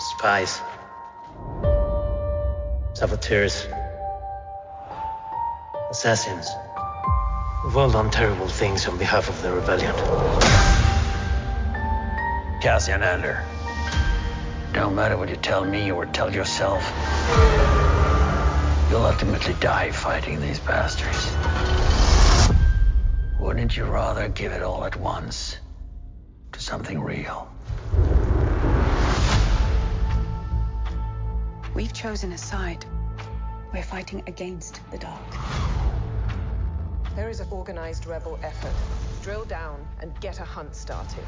Spies. Saboteurs. Assassins. We've all done terrible things on behalf of the rebellion. Cassian Andor. Don't matter what you tell me or tell yourself. You'll ultimately die fighting these bastards. Wouldn't you rather give it all at once to something real? We've chosen a side. We're fighting against the dark. There is an organized rebel effort. Drill down and get a hunt started.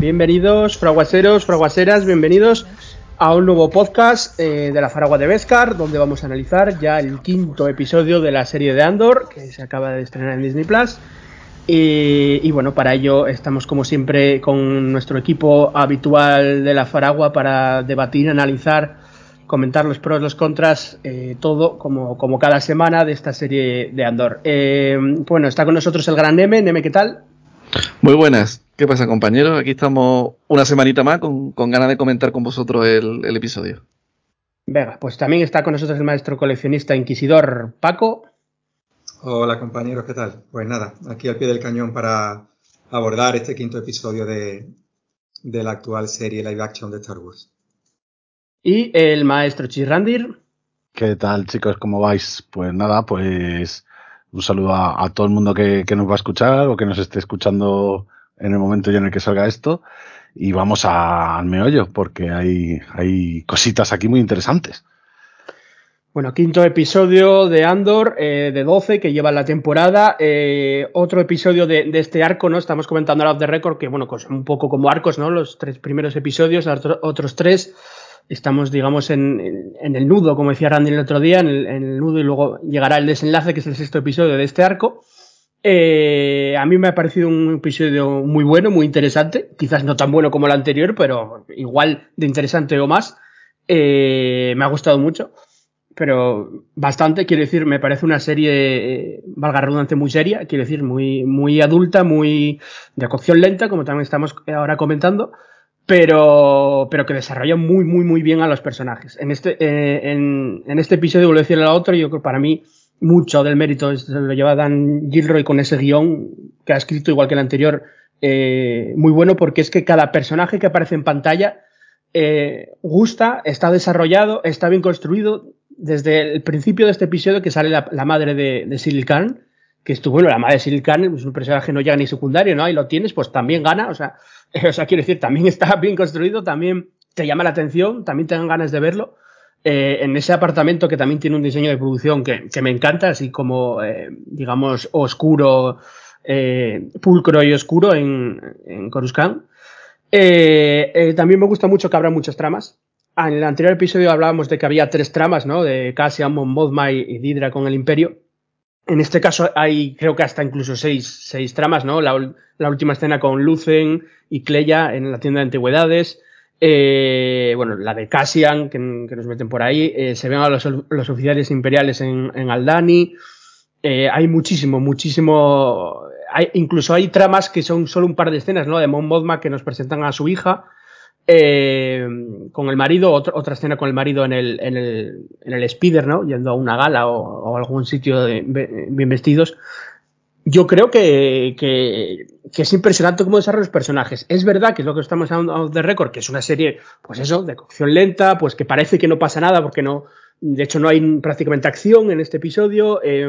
Bienvenidos, fraguaseros, fraguaseras, bienvenidos a un nuevo podcast eh, de la Faragua de Beskar, donde vamos a analizar ya el quinto episodio de la serie de Andor, que se acaba de estrenar en Disney Plus. Y, y, bueno, para ello estamos como siempre con nuestro equipo habitual de la Faragua para debatir, analizar, comentar los pros, los contras, eh, todo como, como cada semana de esta serie de Andor. Eh, bueno, está con nosotros el gran Neme. Neme, ¿qué tal? Muy buenas. ¿Qué pasa, compañeros? Aquí estamos una semanita más con, con ganas de comentar con vosotros el, el, episodio. Venga, pues también está con nosotros el maestro coleccionista inquisidor Paco. Hola, compañeros, ¿qué tal? Pues nada, aquí al pie del cañón para abordar este quinto episodio de, de la actual serie live action de Star Wars. Y el maestro Chirrandir. ¿Qué tal, chicos? ¿Cómo vais? Pues nada, pues un saludo a, a todo el mundo que, que, nos va a escuchar o que nos esté escuchando en el momento ya en el que salga esto. Y vamos a, al meollo, porque hay, hay cositas aquí muy interesantes. Bueno, quinto episodio de Andor, eh, de 12, que lleva la temporada. Eh, otro episodio de, de, este arco, ¿no? Estamos comentando ahora off the record, que bueno, pues un poco como arcos, ¿no? Los tres primeros episodios, otro, otros tres. Estamos, digamos, en, en, el nudo, como decía Randy el otro día, en el, en el, nudo y luego llegará el desenlace, que es el sexto episodio de este arco. Eh, a mí me ha parecido un episodio muy bueno, muy interesante. Quizás no tan bueno como el anterior, pero igual de interesante o más. Eh, me ha gustado mucho, pero bastante. Quiero decir, me parece una serie, valga redundante, muy seria. Quiero decir, muy, muy adulta, muy de cocción lenta, como también estamos ahora comentando pero, pero que desarrolla muy, muy, muy bien a los personajes. En este, eh, en, en, este episodio, vuelvo a decirle a otro, yo creo que para mí mucho del mérito se lo lleva Dan Gilroy con ese guion que ha escrito igual que el anterior, eh, muy bueno porque es que cada personaje que aparece en pantalla eh, gusta, está desarrollado, está bien construido. Desde el principio de este episodio que sale la, la madre de, de Cyril Khan, que estuvo, bueno, la madre de Cyril Khan es un personaje no llega ni secundario, ¿no? Ahí lo tienes, pues también gana, o sea, o sea, quiero decir, también está bien construido, también te llama la atención, también te dan ganas de verlo. Eh, en ese apartamento que también tiene un diseño de producción que, que me encanta, así como, eh, digamos, oscuro, eh, pulcro y oscuro en, Coruscant. También me gusta mucho que habrá muchas tramas. Ah, en el anterior episodio hablábamos de que había tres tramas, ¿no? De Cassian, Mon Mothma y Didra con el Imperio. En este caso hay, creo que hasta incluso seis, seis tramas, ¿no? La, última escena con Lucen y Cleia en la tienda de antigüedades. Eh, bueno, la de Cassian, que, que nos meten por ahí. Eh, se ven a los, los, oficiales imperiales en, en Aldani. Eh, hay muchísimo, muchísimo. Hay, incluso hay tramas que son solo un par de escenas, ¿no? De Mon Mothma que nos presentan a su hija. Eh, con el marido, otra, otra escena con el marido en el, en el, en el speeder, ¿no? Yendo a una gala o, o algún sitio de, bien vestidos. Yo creo que, que, que, es impresionante cómo desarrollan los personajes. Es verdad que es lo que estamos hablando de récord, que es una serie, pues eso, de cocción lenta, pues que parece que no pasa nada porque no, de hecho no hay prácticamente acción en este episodio. Eh,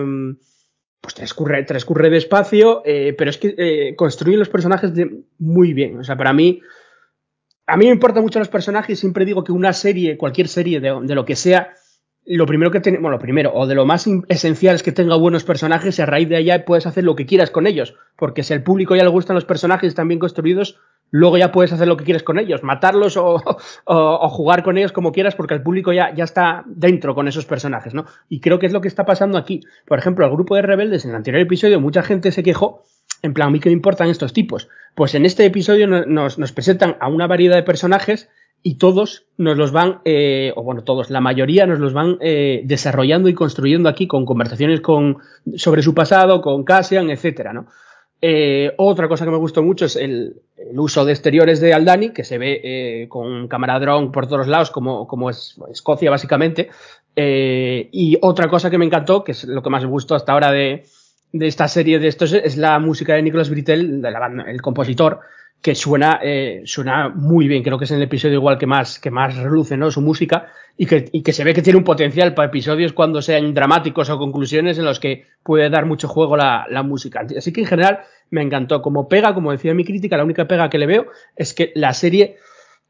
pues transcurre, transcurre despacio, eh, pero es que eh, construyen los personajes de, muy bien. O sea, para mí, a mí me importan mucho los personajes, siempre digo que una serie, cualquier serie de, lo que sea, lo primero que tenemos, bueno, lo primero, o de lo más esencial es que tenga buenos personajes y a raíz de allá puedes hacer lo que quieras con ellos, porque si al público ya le gustan los personajes, están bien construidos, luego ya puedes hacer lo que quieres con ellos, matarlos o, o, o jugar con ellos como quieras, porque el público ya, ya está dentro con esos personajes, ¿no? Y creo que es lo que está pasando aquí. Por ejemplo, el grupo de rebeldes en el anterior episodio, mucha gente se quejó en plan, ¿a mí qué me importan estos tipos? Pues en este episodio nos, presentan a una variedad de personajes y todos nos los van, eh, o bueno, todos, la mayoría nos los van eh, desarrollando y construyendo aquí con conversaciones con, sobre su pasado, con Cassian, etcétera. Eh, otra cosa que me gustó mucho es el, uso de exteriores de Aldani, que se ve con cámara drone por todos lados, como, como es Escocia básicamente. Y otra cosa que me encantó, que es lo que más me gustó hasta ahora de, de esta serie de estos, es la música de Nicolas Britell, de la banda, el compositor, que suena, eh, suena muy bien. Creo que es en el episodio igual que más, que más reluce ¿no? su música y que, y que se ve que tiene un potencial para episodios cuando sean dramáticos o conclusiones en los que puede dar mucho juego la, la música. Así que en general me encantó. Como pega, como decía mi crítica, la única pega que le veo es que la serie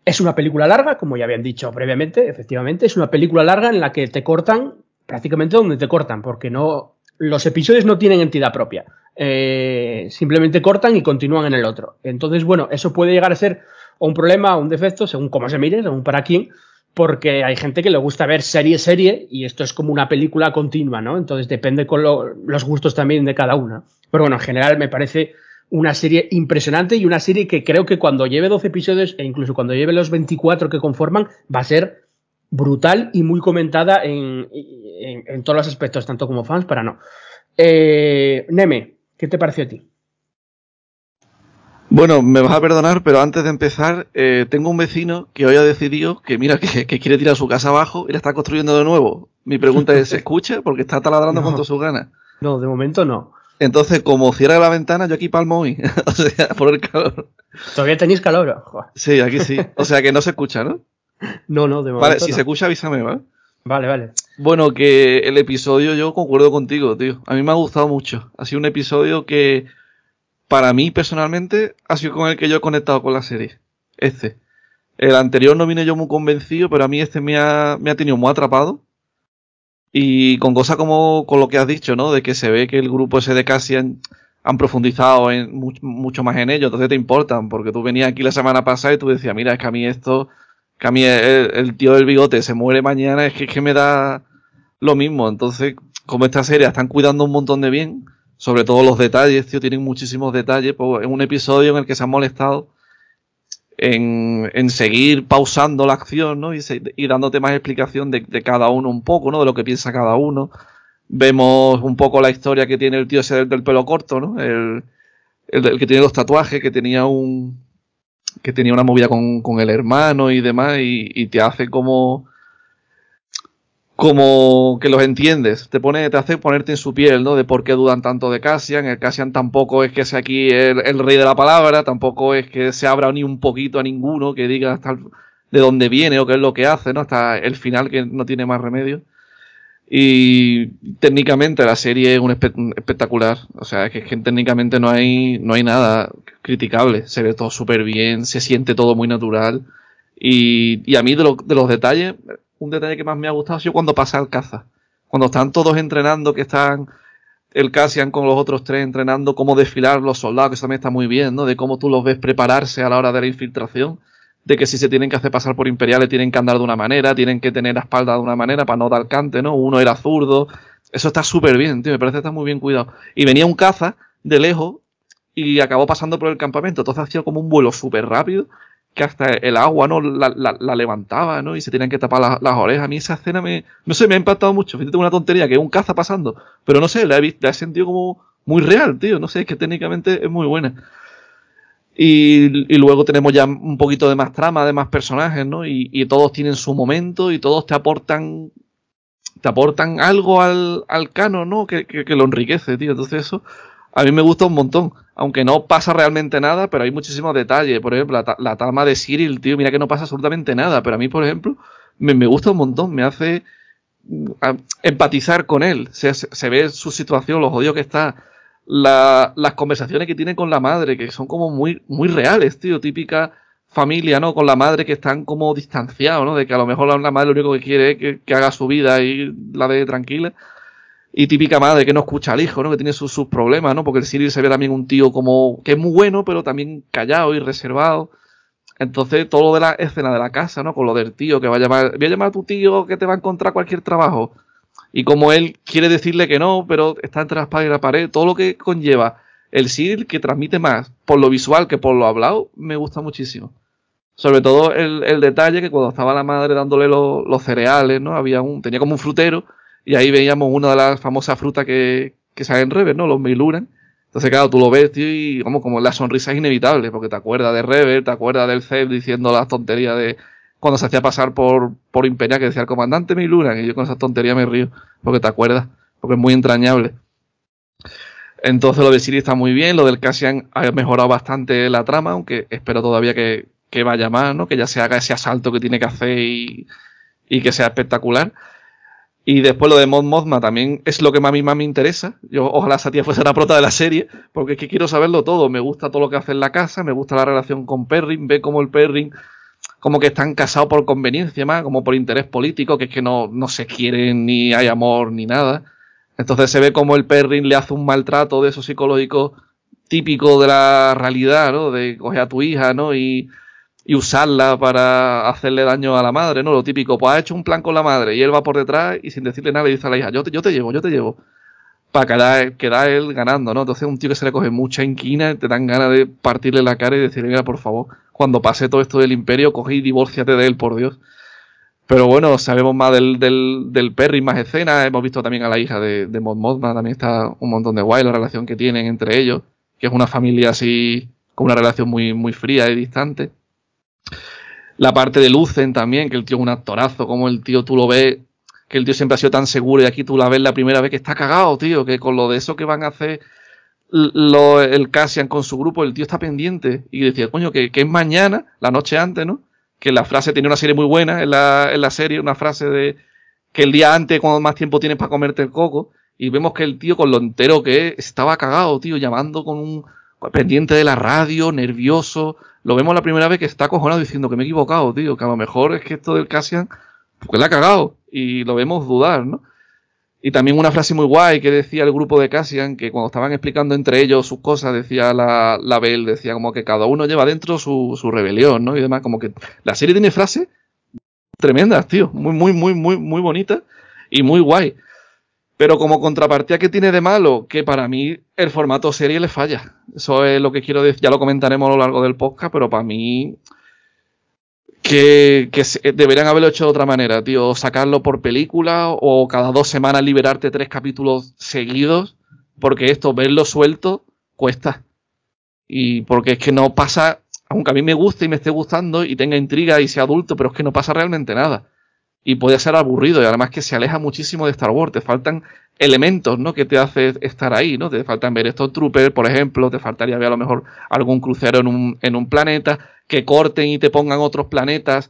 es una película larga, como ya habían dicho previamente, efectivamente, es una película larga en la que te cortan prácticamente donde te cortan, porque no los episodios no tienen entidad propia. Eh, simplemente cortan y continúan en el otro. Entonces, bueno, eso puede llegar a ser un problema o un defecto, según cómo se mire, según para quién, porque hay gente que le gusta ver serie serie y esto es como una película continua, ¿no? Entonces depende con lo, los gustos también de cada una. Pero bueno, en general me parece una serie impresionante y una serie que creo que cuando lleve 12 episodios e incluso cuando lleve los 24 que conforman va a ser brutal y muy comentada en, en, en todos los aspectos, tanto como fans para no. Eh, Neme, ¿qué te pareció a ti? Bueno, me vas a perdonar, pero antes de empezar, eh, tengo un vecino que hoy ha decidido que, mira, que, que, quiere tirar su casa abajo y la está construyendo de nuevo. Mi pregunta es, ¿se escucha? Porque está taladrando No. con todas sus ganas. No, de momento no. Entonces, como cierra la ventana, yo aquí palmo hoy. o sea, por el calor. ¿Todavía tenéis calor? Joder. Sí, aquí sí. O sea, que no se escucha, ¿no? No, no, de momento Vale, si no. se escucha, avísame, ¿vale? Vale, vale. Bueno, que el episodio yo concuerdo contigo, tío. A mí me ha gustado mucho. Ha sido un episodio que, para mí personalmente, ha sido con el que yo he conectado con la serie. Este. El anterior no vine yo muy convencido, pero a mí este me ha, me ha tenido muy atrapado. Y con cosas como con lo que has dicho, ¿no? De que se ve que el grupo ese de Cassian han profundizado en, much- mucho más en ello, entonces te importan, porque tú venías aquí la semana pasada y tú decías, mira, es que a mí esto, que a mí el, tío del bigote se muere mañana, es que, es que me da lo mismo. Entonces, como esta serie están cuidando un montón de bien, sobre todo los detalles, tío, tienen muchísimos detalles, pues en un episodio en el que se han molestado en, seguir pausando la acción, ¿no? Y, se- y dándote más explicación de, cada uno un poco, ¿no? De lo que piensa cada uno. Vemos un poco la historia que tiene el tío ese del, del pelo corto, ¿no? El, el, el que tiene los tatuajes, que tenía un, que tenía una movida con, con el hermano y demás, y, y te hace como, como que los entiendes, te pone, te hace ponerte en su piel, ¿no? De por qué dudan tanto de Cassian. El Cassian tampoco es que sea aquí el, el rey de la palabra, tampoco es que se abra ni un poquito a ninguno que diga hasta el- de dónde viene o qué es lo que hace, ¿no? Hasta el final que no tiene más remedio. Y técnicamente la serie es un espe- un espectacular. O sea, es que, técnicamente no hay, no hay nada criticable. Se ve todo súper bien, se siente todo muy natural. Y, y a mí de, lo- de los detalles, un detalle que más me ha gustado ha sido cuando pasa el caza. Cuando están todos entrenando, que están el Cassian con los otros tres entrenando cómo desfilar los soldados, que eso también está muy bien, ¿no? De cómo tú los ves prepararse a la hora de la infiltración. De que si se tienen que hacer pasar por imperiales tienen que andar de una manera, tienen que tener la espalda de una manera para no dar cante, ¿no? Uno era zurdo. Eso está súper bien, tío. Me parece que está muy bien cuidado. Y venía un caza de lejos y acabó pasando por el campamento. Entonces hacía como un vuelo súper rápido que hasta el agua no la, levantaba, ¿no? Y se tenían que tapar la- las orejas. A mí esa escena me, no sé, me ha impactado mucho. Fíjate una tontería que es un caza pasando, pero no sé, la he, la he sentido como muy real, tío. No sé, es que técnicamente es muy buena. Y, y luego tenemos ya un poquito de más trama, de más personajes, ¿no? Y, y todos tienen su momento y todos te aportan te aportan algo al, al ¿no? Que, que, lo enriquece, tío. Entonces eso a mí me gusta un montón. Aunque no pasa realmente nada, pero hay muchísimos detalles. Por ejemplo, la, la trama de Cyril, tío, mira que no pasa absolutamente nada. Pero a mí, por ejemplo, me, me gusta un montón. Me hace mm, empatizar con él. Se, se, se ve su situación, lo jodido que está. La- las conversaciones que tiene con la madre, que son como muy, muy reales, tío. Típica familia, ¿no? Con la madre que están como distanciados, ¿no? De que a lo mejor la, madre lo único que quiere es que, que haga su vida y la de tranquila. Y típica madre que no escucha al hijo, ¿no? Que tiene sus, sus problemas, ¿no? Porque el Cyril se ve también un tío como que es muy bueno, pero también callado y reservado. Entonces, todo lo de la escena de la casa, ¿no? Con lo del tío que va a llamar, voy a llamar a tu tío que te va a encontrar cualquier trabajo. Y como él quiere decirle que no, pero está entre la espada y la pared, todo lo que conlleva el Cyril que transmite más por lo visual que por lo hablado, me gusta muchísimo. Sobre todo el, el detalle que cuando estaba la madre dándole lo- los cereales, ¿no? Había un, tenía como un frutero y ahí veíamos una de las famosas frutas que, que salen en Rever, ¿no? Los Meiluran. Entonces, claro, tú lo ves, tío, y como, como la sonrisa es inevitable, porque te acuerdas de Rebel, te acuerdas del Zeb diciendo las tonterías de cuando se hacía pasar por, por Imperia, que decía el comandante Miluna, y yo con esa tontería me río, porque te acuerdas, porque es muy entrañable. Entonces lo de Siri está muy bien, lo del Cassian ha mejorado bastante la trama, aunque espero todavía que, que vaya más, ¿no? Que ya se haga ese asalto que tiene que hacer y, y que sea espectacular. Y después lo de Mod Mothma también es lo que a mí más me interesa. Yo ojalá esa tía fuese la prota de la serie, porque es que quiero saberlo todo. Me gusta todo lo que hace en la casa, me gusta la relación con Perrin, ve como el Perrin como que están casados por conveniencia más, como por interés político, que es que no, no se quieren ni hay amor ni nada. Entonces se ve como el Perrin le hace un maltrato de eso psicológico típico de la realidad, ¿no? De coger a tu hija, ¿no? Y, y usarla para hacerle daño a la madre, ¿no? Lo típico, pues ha hecho un plan con la madre y él va por detrás y sin decirle nada le dice a la hija, yo te, yo te llevo, yo te llevo. Para quedar, quedar él ganando, ¿no? Entonces un tío que se le coge mucha inquina, te dan ganas de partirle la cara y decirle, mira, por favor, cuando pase todo esto del imperio, coge y divórciate de él, por Dios. Pero bueno, sabemos más del, del, del Perry, más escenas. Hemos visto también a la hija de, de Mod Mothma, también está un montón de guay la relación que tienen entre ellos, que es una familia así, con una relación muy, muy fría y distante. La parte de Lucen también, que el tío es un actorazo, como el tío tú lo ves, que el tío siempre ha sido tan seguro y aquí tú la ves la primera vez que está cagado, tío, que con lo de eso que van a hacer lo, el Cassian con su grupo, el tío está pendiente y decía, coño, que, que es mañana, la noche antes, ¿no? Que la frase tiene una serie muy buena en la, en la serie, una frase de que el día antes, cuando más tiempo tienes para comerte el coco, y vemos que el tío con lo entero que es, estaba cagado, tío, llamando con un pendiente de la radio, nervioso. Lo vemos la primera vez que está acojonado diciendo que me he equivocado, tío, que a lo mejor es que esto del Cassian, pues la ha cagado. Y lo vemos dudar, ¿no? Y también una frase muy guay que decía el grupo de Cassian, que cuando estaban explicando entre ellos sus cosas, decía la, la Bell, decía como que cada uno lleva dentro su, su rebelión, ¿no? Y demás, como que la serie tiene frases tremendas, tío, muy, muy, muy, muy, muy bonitas y muy guay. Pero como contrapartida que tiene de malo, que para mí el formato serie le falla. Eso es lo que quiero decir, ya lo comentaremos a lo largo del podcast, pero para mí que, se, deberían haberlo hecho de otra manera, tío. Sacarlo por película o cada dos semanas liberarte tres capítulos seguidos, porque esto, verlo suelto, cuesta. Y porque es que no pasa, aunque a mí me guste y me esté gustando y tenga intriga y sea adulto, pero es que no pasa realmente nada. Y puede ser aburrido y además que se aleja muchísimo de Star Wars. Te faltan elementos, ¿no? Que te hace estar ahí, ¿no? Te faltan ver estos troopers, por ejemplo, te faltaría ver a lo mejor algún crucero en un, en un planeta, que corten y te pongan otros planetas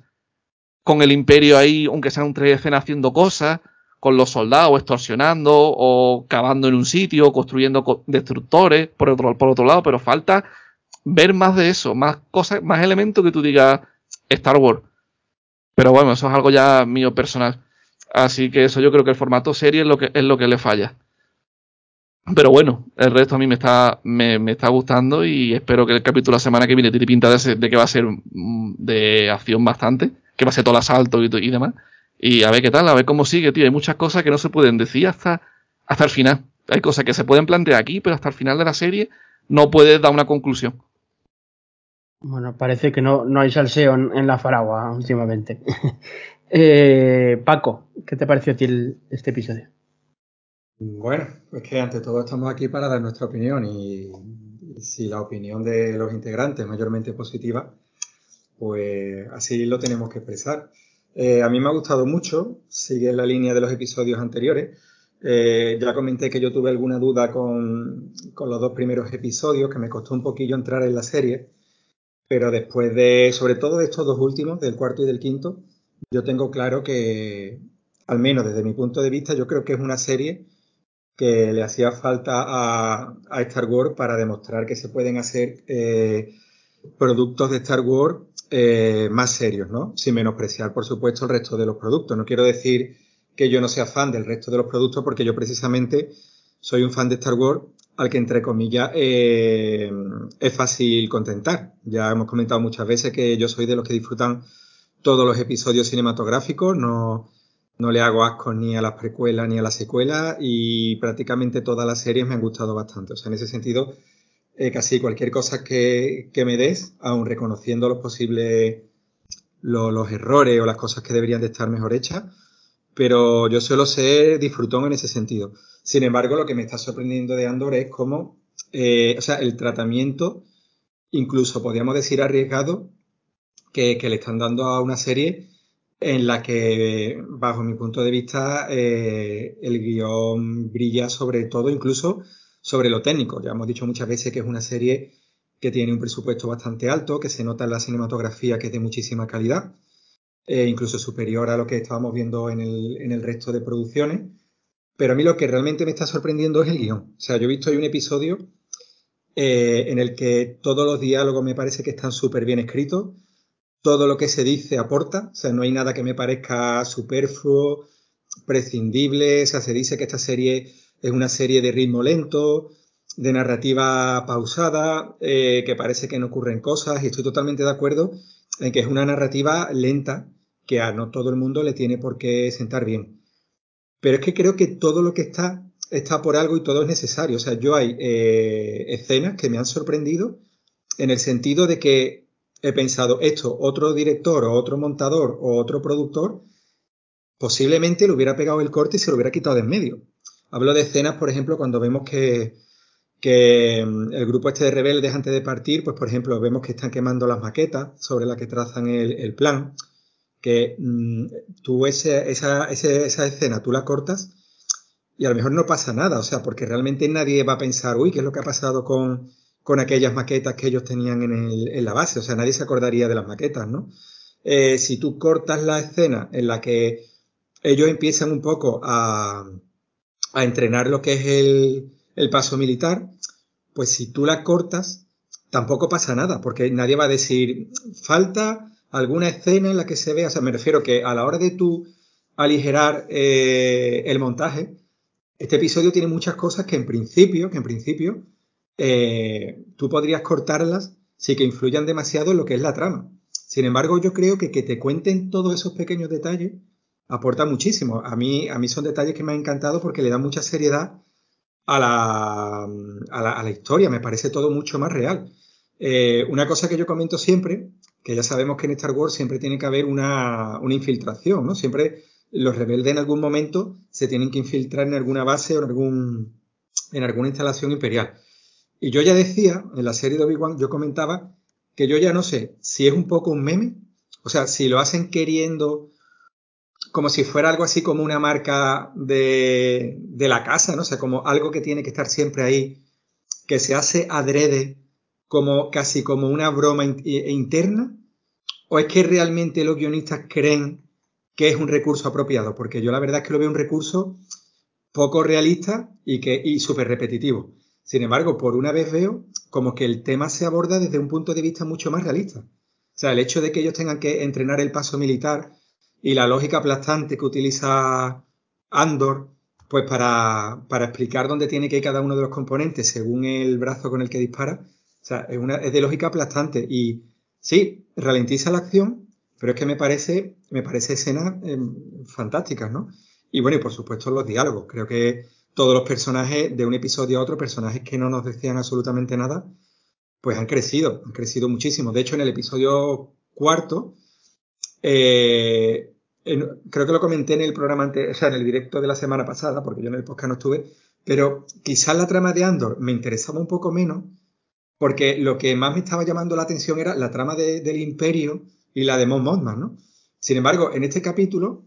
con el imperio ahí, aunque sea un tres escena haciendo cosas, con los soldados extorsionando o cavando en un sitio, construyendo destructores por otro, por otro lado, pero falta ver más de eso, más cosas, más elementos que tú digas Star Wars. Pero bueno, eso es algo ya mío personal. Así que eso yo creo que el formato serie es lo que, es lo que le falla. Pero bueno, el resto a mí me está, me, está gustando y espero que el capítulo la semana que viene tiene pinta de, que va a ser mm, de acción bastante, que va a ser todo el asalto y, y, demás. Y a ver qué tal, a ver cómo sigue, tío. Hay muchas cosas que no se pueden decir hasta, hasta el final. Hay cosas que se pueden plantear aquí, pero hasta el final de la serie no puedes dar una conclusión. Bueno, parece que no, no hay salseo en, en la faragua últimamente. Eh, Paco, ¿qué te pareció a ti este episodio? Bueno, pues que ante todo estamos aquí para dar nuestra opinión y, si la opinión de los integrantes es mayormente positiva, pues así lo tenemos que expresar. Eh, a mí me ha gustado mucho, sigue la línea de los episodios anteriores. Eh, ya comenté que yo tuve alguna duda con, con, los dos primeros episodios, que me costó un poquillo entrar en la serie, pero después de, sobre todo de estos dos últimos, del cuarto y del quinto, yo tengo claro que, al menos desde mi punto de vista, yo creo que es una serie que le hacía falta a, a Star Wars para demostrar que se pueden hacer eh, productos de Star Wars eh, más serios, ¿no? Sin menospreciar, por supuesto, el resto de los productos. No quiero decir que yo no sea fan del resto de los productos, porque yo precisamente soy un fan de Star Wars al que, entre comillas, eh, es fácil contentar. Ya hemos comentado muchas veces que yo soy de los que disfrutan todos los episodios cinematográficos, no, no le hago asco ni a las precuelas ni a las secuelas y prácticamente todas las series me han gustado bastante. O sea, en ese sentido, eh, casi cualquier cosa que, que, me des, aun reconociendo los posibles lo, los errores o las cosas que deberían de estar mejor hechas, pero yo suelo ser disfrutón en ese sentido. Sin embargo, lo que me está sorprendiendo de Andor es cómo eh, o sea, el tratamiento, incluso podríamos decir arriesgado, que, le están dando a una serie en la que, bajo mi punto de vista, eh, el guion brilla sobre todo, incluso sobre lo técnico. Ya hemos dicho muchas veces que es una serie que tiene un presupuesto bastante alto, que se nota en la cinematografía que es de muchísima calidad, eh, incluso superior a lo que estábamos viendo en el, en el resto de producciones. Pero a mí lo que realmente me está sorprendiendo es el guion. O sea, yo he visto ahí un episodio eh, en el que todos los diálogos me parece que están súper bien escritos todo lo que se dice aporta, o sea, no hay nada que me parezca superfluo, prescindible, o sea, se dice que esta serie es una serie de ritmo lento, de narrativa pausada, eh, que parece que no ocurren cosas, y estoy totalmente de acuerdo en que es una narrativa lenta, que a no todo el mundo le tiene por qué sentar bien. Pero es que creo que todo lo que está está por algo y todo es necesario. O sea, yo hay eh, escenas que me han sorprendido en el sentido de que he pensado, esto, otro director o otro montador o otro productor, posiblemente le hubiera pegado el corte y se lo hubiera quitado de en medio. Hablo de escenas, por ejemplo, cuando vemos que, que mm, el grupo este de rebeldes antes de partir, pues por ejemplo, vemos que están quemando las maquetas sobre las que trazan el, el plan, que mmm, tú esa, esa escena, tú la cortas y a lo mejor no pasa nada, o sea, porque realmente nadie va a pensar, uy, ¿qué es lo que ha pasado con, con aquellas maquetas que ellos tenían en, el, la base. O sea, nadie se acordaría de las maquetas, ¿no? Eh, si tú cortas la escena en la que ellos empiezan un poco a, entrenar lo que es el, el, paso militar, pues si tú la cortas, tampoco pasa nada, porque nadie va a decir, falta alguna escena en la que se vea, o sea, me refiero que a la hora de tú aligerar eh, el montaje, este episodio tiene muchas cosas que en principio, que en principio, eh, tú podrías cortarlas sin que influyan demasiado en lo que es la trama. Sin embargo, yo creo que que te cuenten todos esos pequeños detalles aporta muchísimo. A mí, a mí son detalles que me han encantado porque le dan mucha seriedad a la, a la, a la historia. Me parece todo mucho más real. Eh, una cosa que yo comento siempre, que ya sabemos que en Star Wars siempre tiene que haber una, una infiltración, ¿no? Siempre los rebeldes en algún momento se tienen que infiltrar en alguna base o en, algún, en alguna instalación imperial. Y yo ya decía, en la serie de Obi-Wan, yo comentaba que yo ya no sé si es un poco un meme, o sea, si lo hacen queriendo como si fuera algo así como una marca de, de la casa, ¿no? O sea, como algo que tiene que estar siempre ahí, que se hace adrede, como casi como una broma in e interna, o es que realmente los guionistas creen que es un recurso apropiado, porque yo la verdad es que lo veo un recurso poco realista y que y súper repetitivo. Sin embargo, por una vez veo como que el tema se aborda desde un punto de vista mucho más realista. O sea, el hecho de que ellos tengan que entrenar el paso militar y la lógica aplastante que utiliza Andor, pues para, para explicar dónde tiene que ir cada uno de los componentes según el brazo con el que dispara, o sea, es, una, es de lógica aplastante. Y sí, ralentiza la acción, pero es que me parece, me parece escenas eh, fantásticas, ¿no? Y bueno, y por supuesto los diálogos. Creo que todos los personajes de un episodio a otro, personajes que no nos decían absolutamente nada, pues han crecido, han crecido muchísimo. De hecho, en el episodio cuarto, eh, creo que lo comenté en el programa antes, o sea, en el directo de la semana pasada, porque yo en el podcast no estuve, pero quizás la trama de Andor me interesaba un poco menos, porque lo que más me estaba llamando la atención era la trama de, del Imperio y la de Mon Mothman, ¿no? Sin embargo, en este capítulo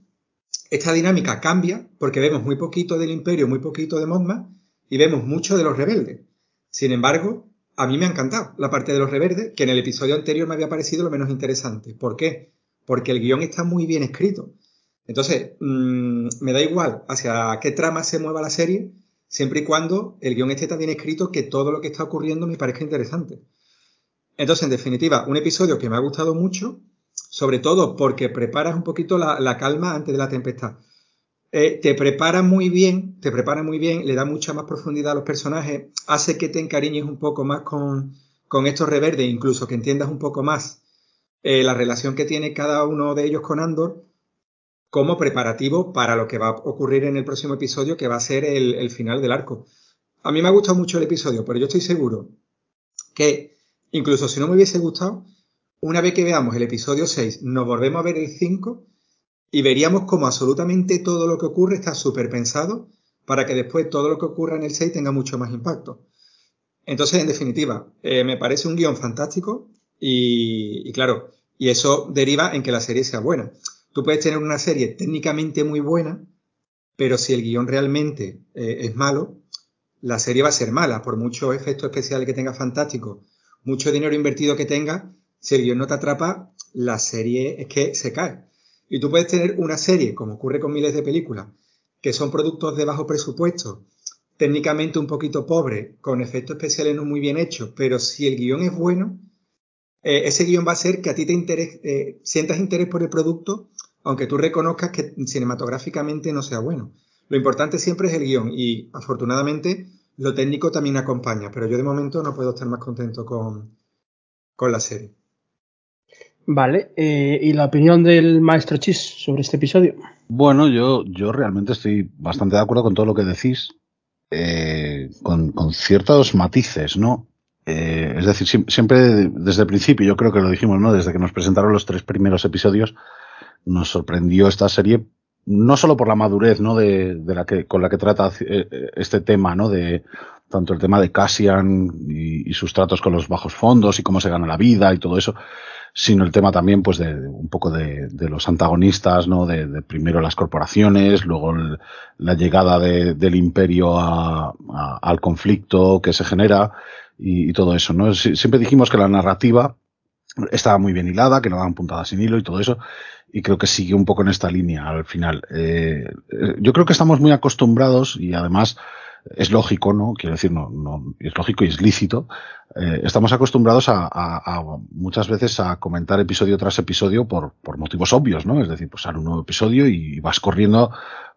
esta dinámica cambia porque vemos muy poquito del imperio, muy poquito de Mothma y vemos mucho de los rebeldes. Sin embargo, a mí me ha encantado la parte de los rebeldes, que en el episodio anterior me había parecido lo menos interesante. ¿Por qué? Porque el guion está muy bien escrito. Entonces, mmm, me da igual hacia qué trama se mueva la serie, siempre y cuando el guion esté tan bien escrito que todo lo que está ocurriendo me parezca interesante. Entonces, en definitiva, un episodio que me ha gustado mucho, sobre todo porque preparas un poquito la, la calma antes de la tempestad. Eh, te prepara muy bien, te prepara muy bien, le da mucha más profundidad a los personajes, hace que te encariñes un poco más con, con estos reverdes, incluso que entiendas un poco más eh, la relación que tiene cada uno de ellos con Andor, como preparativo para lo que va a ocurrir en el próximo episodio, que va a ser el, el final del arco. A mí me ha gustado mucho el episodio, pero yo estoy seguro que, incluso si no me hubiese gustado, una vez que veamos el episodio 6, nos volvemos a ver el 5 y veríamos como absolutamente todo lo que ocurre está súper pensado para que después todo lo que ocurra en el 6 tenga mucho más impacto. Entonces, en definitiva, eh, me parece un guion fantástico y, y, claro, y eso deriva en que la serie sea buena. Tú puedes tener una serie técnicamente muy buena, pero si el guion realmente eh, es malo, la serie va a ser mala, por mucho efecto especial que tenga fantástico, mucho dinero invertido que tenga, si el guion no te atrapa, la serie es que se cae. Y tú puedes tener una serie, como ocurre con miles de películas, que son productos de bajo presupuesto, técnicamente un poquito pobre, con efectos especiales no muy bien hechos, pero si el guion es bueno, eh, ese guion va a ser que a ti te interés, eh, sientas interés por el producto, aunque tú reconozcas que cinematográficamente no sea bueno. Lo importante siempre es el guion y afortunadamente lo técnico también acompaña, pero yo de momento no puedo estar más contento con, con la serie. Vale, eh, ¿y la opinión del maestro Chis sobre este episodio? Bueno, yo, yo realmente estoy bastante de acuerdo con todo lo que decís, eh, con, con, ciertos matices, ¿no? Eh, es decir, siempre desde el principio, yo creo que lo dijimos, ¿no? Desde que nos presentaron los tres primeros episodios, nos sorprendió esta serie, no solo por la madurez, ¿no? De, de la que, con la que trata eh, este tema, ¿no? De tanto el tema de Cassian y, y sus tratos con los bajos fondos y cómo se gana la vida y todo eso, sino el tema también pues de, un poco de, de, los antagonistas, ¿no? De, de, primero las corporaciones, luego el, la llegada del imperio a, a, al conflicto que se genera y, y, todo eso, ¿no? Siempre dijimos que la narrativa estaba muy bien hilada, que no daban puntadas sin hilo y todo eso, y creo que sigue un poco en esta línea al final. Eh, yo creo que estamos muy acostumbrados y además es lógico, ¿no? Quiero decir, no, no es lógico y es lícito. Eh, estamos acostumbrados a, a, a, muchas veces a comentar episodio tras episodio por, por motivos obvios, ¿no? Es decir, pues sale un nuevo episodio y vas corriendo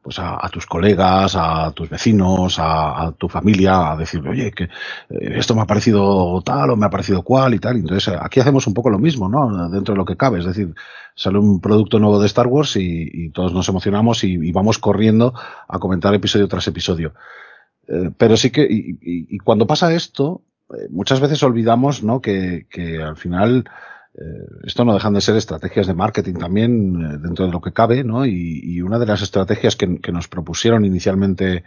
pues a, tus colegas, a tus vecinos, a, tu familia, a decir, oye, que eh, esto me ha parecido tal o me ha parecido cual y tal. Entonces, aquí hacemos un poco lo mismo, ¿no? Dentro de lo que cabe. Es decir, sale un producto nuevo de Star Wars y, y todos nos emocionamos y, y, vamos corriendo a comentar episodio tras episodio. Eh, pero sí que, y, y, cuando pasa esto, eh, muchas veces olvidamos, ¿no? Que, que al final, eh, esto no dejan de ser estrategias de marketing también eh, dentro de lo que cabe, ¿no? Y, y una de las estrategias que, que, nos propusieron inicialmente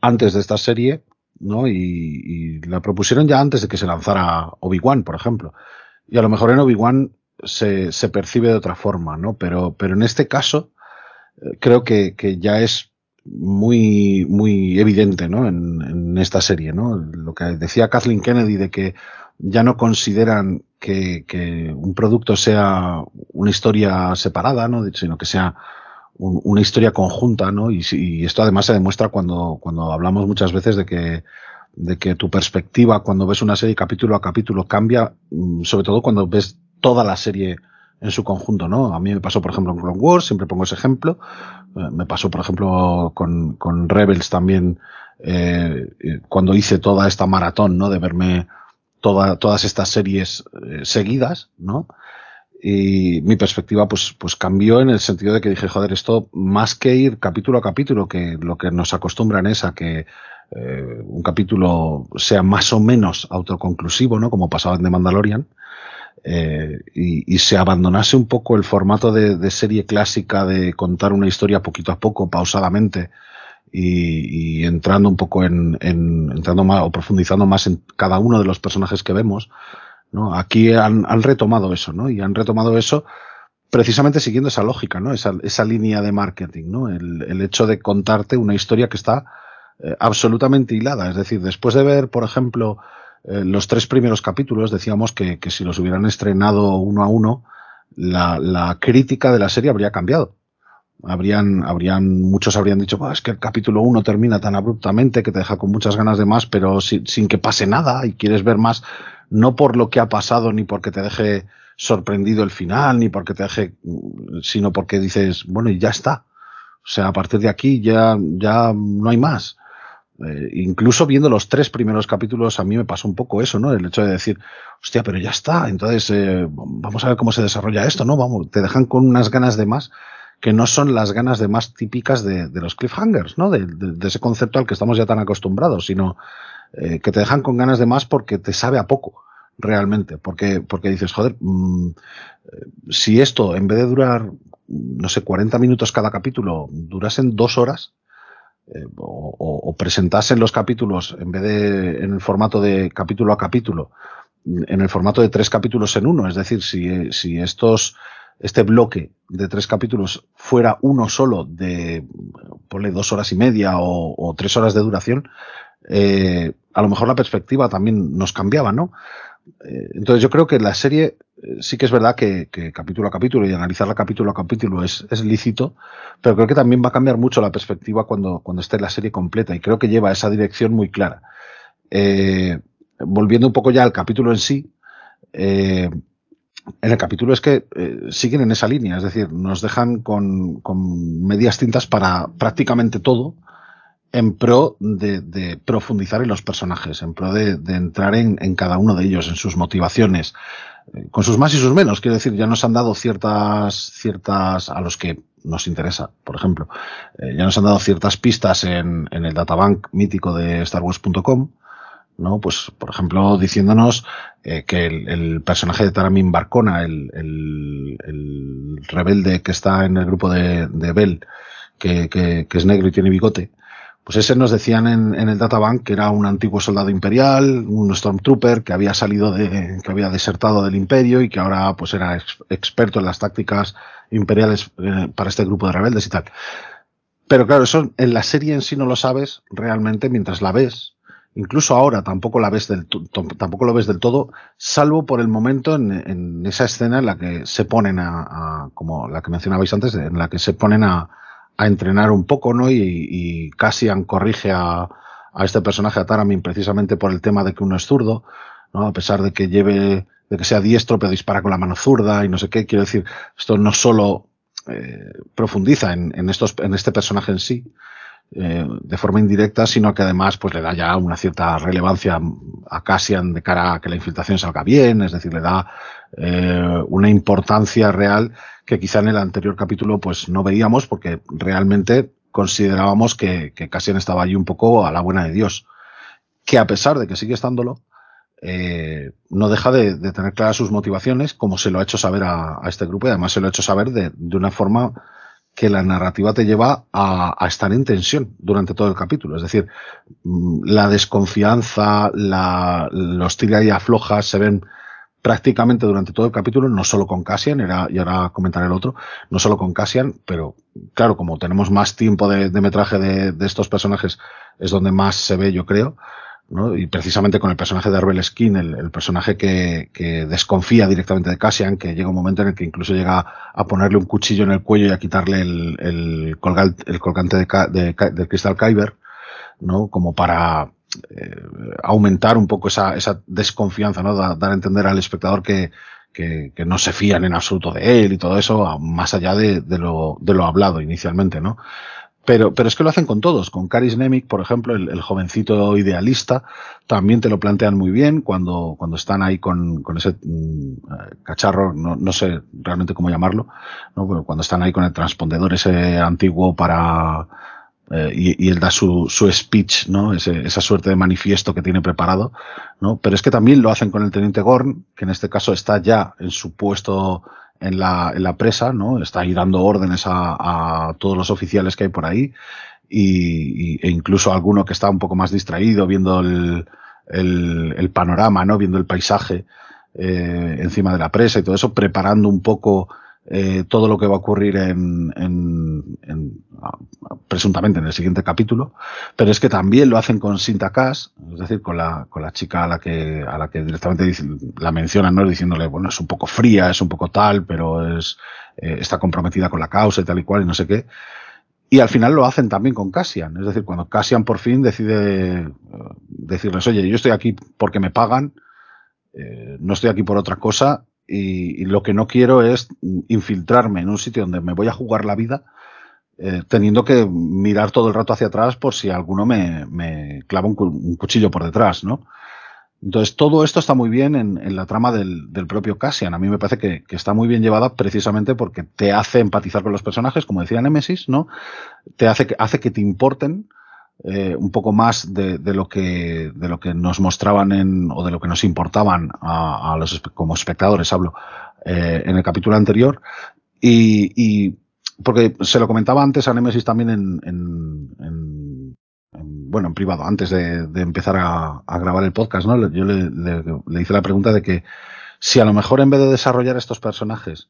antes de esta serie, ¿no? Y, y, la propusieron ya antes de que se lanzara Obi-Wan, por ejemplo. Y a lo mejor en Obi-Wan se, se, percibe de otra forma, ¿no? Pero, pero en este caso, creo que, que ya es muy, muy evidente, ¿no? En, esta serie, ¿no? Lo que decía Kathleen Kennedy de que ya no consideran que, que un producto sea una historia separada, ¿no? Sino que sea un, una historia conjunta, ¿no? Y, y, esto además se demuestra cuando, cuando hablamos muchas veces de que, de que tu perspectiva cuando ves una serie capítulo a capítulo cambia, mm, sobre todo cuando ves toda la serie en su conjunto, ¿no? A mí me pasó, por ejemplo, en Clone Wars, siempre pongo ese ejemplo. Eh, me pasó, por ejemplo, con, con Rebels también, eh, eh, cuando hice toda esta maratón, ¿no? De verme toda, todas estas series seguidas, ¿no? Y mi perspectiva, pues, pues cambió en el sentido de que dije, joder, esto más que ir capítulo a capítulo, que lo que nos acostumbran es a que un capítulo sea más o menos autoconclusivo, ¿no? Como pasaba en The Mandalorian, eh, y, se abandonase un poco el formato de, serie clásica de contar una historia poquito a poco, pausadamente, y, entrando un poco en, en, entrando más o profundizando más en cada uno de los personajes que vemos, ¿no? Aquí han, han retomado eso, ¿no? Y han retomado eso precisamente siguiendo esa lógica, ¿no? Esa, esa línea de marketing, ¿no? El, el hecho de contarte una historia que está eh, absolutamente hilada. Es decir, después de ver, por ejemplo, eh, los tres primeros capítulos decíamos que, que, si los hubieran estrenado uno a uno, la, la, crítica de la serie habría cambiado. Habrían, habrían, muchos habrían dicho, es que el capítulo uno termina tan abruptamente que te deja con muchas ganas de más, pero sin, sin, que pase nada y quieres ver más, no por lo que ha pasado ni porque te deje sorprendido el final, ni porque te deje, sino porque dices, bueno, y ya está. O sea, a partir de aquí ya, ya no hay más. Eh, incluso viendo los tres primeros capítulos, a mí me pasó un poco eso, ¿no? El hecho de decir, hostia, pero ya está, entonces eh, vamos a ver cómo se desarrolla esto, ¿no? Vamos, te dejan con unas ganas de más que no son las ganas de más típicas de, de los cliffhangers, ¿no? De, ese concepto al que estamos ya tan acostumbrados, sino eh, que te dejan con ganas de más porque te sabe a poco, realmente, porque, porque dices, joder, mmm, si esto en vez de durar, no sé, 40 minutos cada capítulo, durasen dos horas, eh, o, o, presentasen los capítulos en vez de en el formato de capítulo a capítulo, en el formato de tres capítulos en uno. Es decir, si, si estos, este bloque de tres capítulos fuera uno solo de, ponle dos horas y media o, o tres horas de duración, eh, a lo mejor la perspectiva también nos cambiaba, ¿no? Eh, entonces yo creo que la serie eh, sí que es verdad que, capítulo a capítulo y analizarla capítulo a capítulo es, lícito, pero creo que también va a cambiar mucho la perspectiva cuando, cuando esté la serie completa y creo que lleva esa dirección muy clara. Eh, volviendo un poco ya al capítulo en sí, en el capítulo es que siguen en esa línea, es decir, nos dejan con, con medias tintas para prácticamente todo en pro de, profundizar en los personajes, en pro de, entrar en, cada uno de ellos, en sus motivaciones, eh, con sus más y sus menos. Quiero decir, ya nos han dado ciertas, ciertas a los que nos interesa, por ejemplo, eh, ya nos han dado ciertas pistas en, el databank mítico de StarWars.com, ¿no? Pues, por ejemplo, diciéndonos eh, que el, personaje de Taramin Barcona, el, el, el, rebelde que está en el grupo de, de Bell, que, que, es negro y tiene bigote, pues ese nos decían en, el databank que era un antiguo soldado imperial, un stormtrooper que había salido de, que había desertado del imperio y que ahora pues era ex, experto en las tácticas imperiales eh, para este grupo de rebeldes y tal. Pero claro, eso en la serie en sí no lo sabes realmente mientras la ves. Incluso ahora tampoco la ves del tampoco lo ves del todo, salvo por el momento en, en esa escena en la que se ponen a, a, como la que mencionabais antes, en la que se ponen a, a entrenar un poco, ¿no? Y, y Cassian corrige a, a, este personaje, a Taramin, precisamente por el tema de que uno es zurdo, ¿no? A pesar de que lleve, de que sea diestro, pero dispara con la mano zurda y no sé qué. Quiero decir, esto no solo eh, profundiza en, en, estos, en este personaje en sí, eh, de forma indirecta, sino que además pues le da ya una cierta relevancia a Cassian de cara a que la infiltración salga bien, es decir, le da eh, una importancia real que quizá en el anterior capítulo pues no veíamos porque realmente considerábamos que, que Cassian estaba allí un poco a la buena de Dios. Que a pesar de que sigue estándolo, eh, no deja de, tener claras sus motivaciones, como se lo ha hecho saber a, este grupo y además se lo ha hecho saber de, una forma que la narrativa te lleva a, a, estar en tensión durante todo el capítulo. Es decir, mm, la desconfianza, la, los tira y aflojas se ven prácticamente durante todo el capítulo, no solo con Cassian, era, y ahora comentaré el otro, no solo con Cassian, pero claro, como tenemos más tiempo de, metraje de, estos personajes, es donde más se ve, yo creo, ¿no? Y precisamente con el personaje de Arbel Skin, el, personaje que, desconfía directamente de Cassian, que llega un momento en el que incluso llega a ponerle un cuchillo en el cuello y a quitarle el, colgante, de, de, de Crystal Kyber, ¿no? Como para, eh, aumentar un poco esa, desconfianza, ¿no? Da, dar a entender al espectador que, no se fían en absoluto de él y todo eso, más allá de, lo, hablado inicialmente, ¿no? Pero, pero es que lo hacen con todos. Con Caris Nemec, por ejemplo, el, jovencito idealista, también te lo plantean muy bien cuando, están ahí con, con ese mm, cacharro, no, no, sé realmente cómo llamarlo, ¿no? Pero cuando están ahí con el transpondedor ese antiguo para, eh, y, él da su, su speech, ¿no? Esa suerte de manifiesto que tiene preparado, ¿no? Pero es que también lo hacen con el teniente Gorn, que en este caso está ya en su puesto en la, en la presa, ¿no? Está ahí dando órdenes a, a todos los oficiales que hay por ahí y, e incluso alguno que está un poco más distraído viendo el, el, el panorama, ¿no? Viendo el paisaje eh, encima de la presa y todo eso, preparando un poco eh, todo lo que va a ocurrir en, en, en, presuntamente en el siguiente capítulo, pero es que también lo hacen con Sinta Cass, es decir, con la, con la chica a la que, a la que directamente dice, la mencionan, ¿no? Diciéndole, bueno, es un poco fría, es un poco tal, pero es, eh, está comprometida con la causa y tal y cual y no sé qué. Y al final lo hacen también con Cassian, es decir, cuando Cassian por fin decide uh, decirles, oye, yo estoy aquí porque me pagan, eh, no estoy aquí por otra cosa, y, lo que no quiero es infiltrarme en un sitio donde me voy a jugar la vida eh, teniendo que mirar todo el rato hacia atrás por si alguno me, clava un, cuchillo por detrás, ¿no? Entonces, todo esto está muy bien en, la trama del, propio Cassian. A mí me parece que, que, está muy bien llevada precisamente porque te hace empatizar con los personajes, como decía Nemesis, ¿no? Te hace hace que te importen eh, un poco más de, lo que, de lo que nos mostraban en, o de lo que nos importaban a, los, como espectadores, hablo, eh, en el capítulo anterior. Y, y, porque se lo comentaba antes a Nemesis también en, en, en bueno, en privado, antes de, empezar a, grabar el podcast, ¿no? Yo le, le, hice la pregunta de que si a lo mejor en vez de desarrollar estos personajes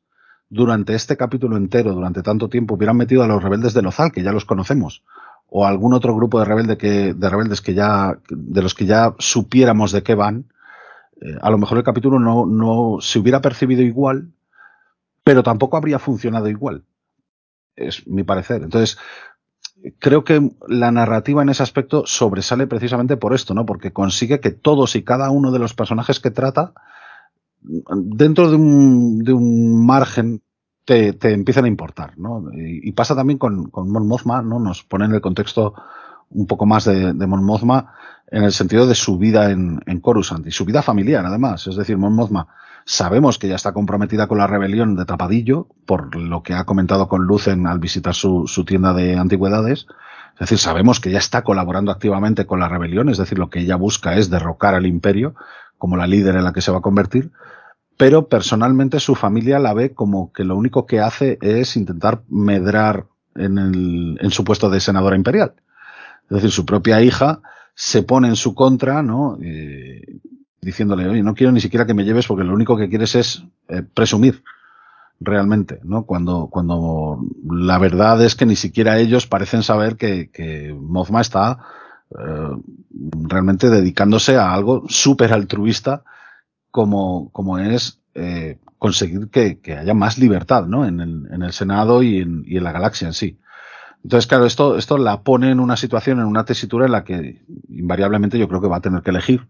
durante este capítulo entero, durante tanto tiempo, hubieran metido a los rebeldes de Lozal, que ya los conocemos, o algún otro grupo de, rebelde que, de rebeldes que ya, de los que ya supiéramos de qué van, eh, a lo mejor el capítulo no, no se hubiera percibido igual, pero tampoco habría funcionado igual. Es mi parecer. Entonces, creo que la narrativa en ese aspecto sobresale precisamente por esto, ¿no? Porque consigue que todos y cada uno de los personajes que trata, dentro de un, de un margen, te, te, empiezan a importar, ¿no? Y, pasa también con, con Mon Mothma, ¿no? Nos pone en el contexto un poco más de, de Mon Mothma en el sentido de su vida en, en Coruscant y su vida familiar, además. Es decir, Mon Mothma sabemos que ya está comprometida con la rebelión de Tapadillo, por lo que ha comentado con Lucen al visitar su, su tienda de antigüedades. Es decir, sabemos que ya está colaborando activamente con la rebelión, es decir, lo que ella busca es derrocar al imperio como la líder en la que se va a convertir pero personalmente su familia la ve como que lo único que hace es intentar medrar en, el, en su puesto de senadora imperial. Es decir, su propia hija se pone en su contra, ¿no? Eh, diciéndole, oye, no quiero ni siquiera que me lleves porque lo único que quieres es eh, presumir realmente, ¿no? Cuando, cuando la verdad es que ni siquiera ellos parecen saber que, que Mozma está eh, realmente dedicándose a algo súper altruista como, como es eh, conseguir que, que, haya más libertad ¿no? en, el, en el Senado y en, y en, la galaxia en sí. Entonces, claro, esto, esto la pone en una situación, en una tesitura en la que invariablemente yo creo que va a tener que elegir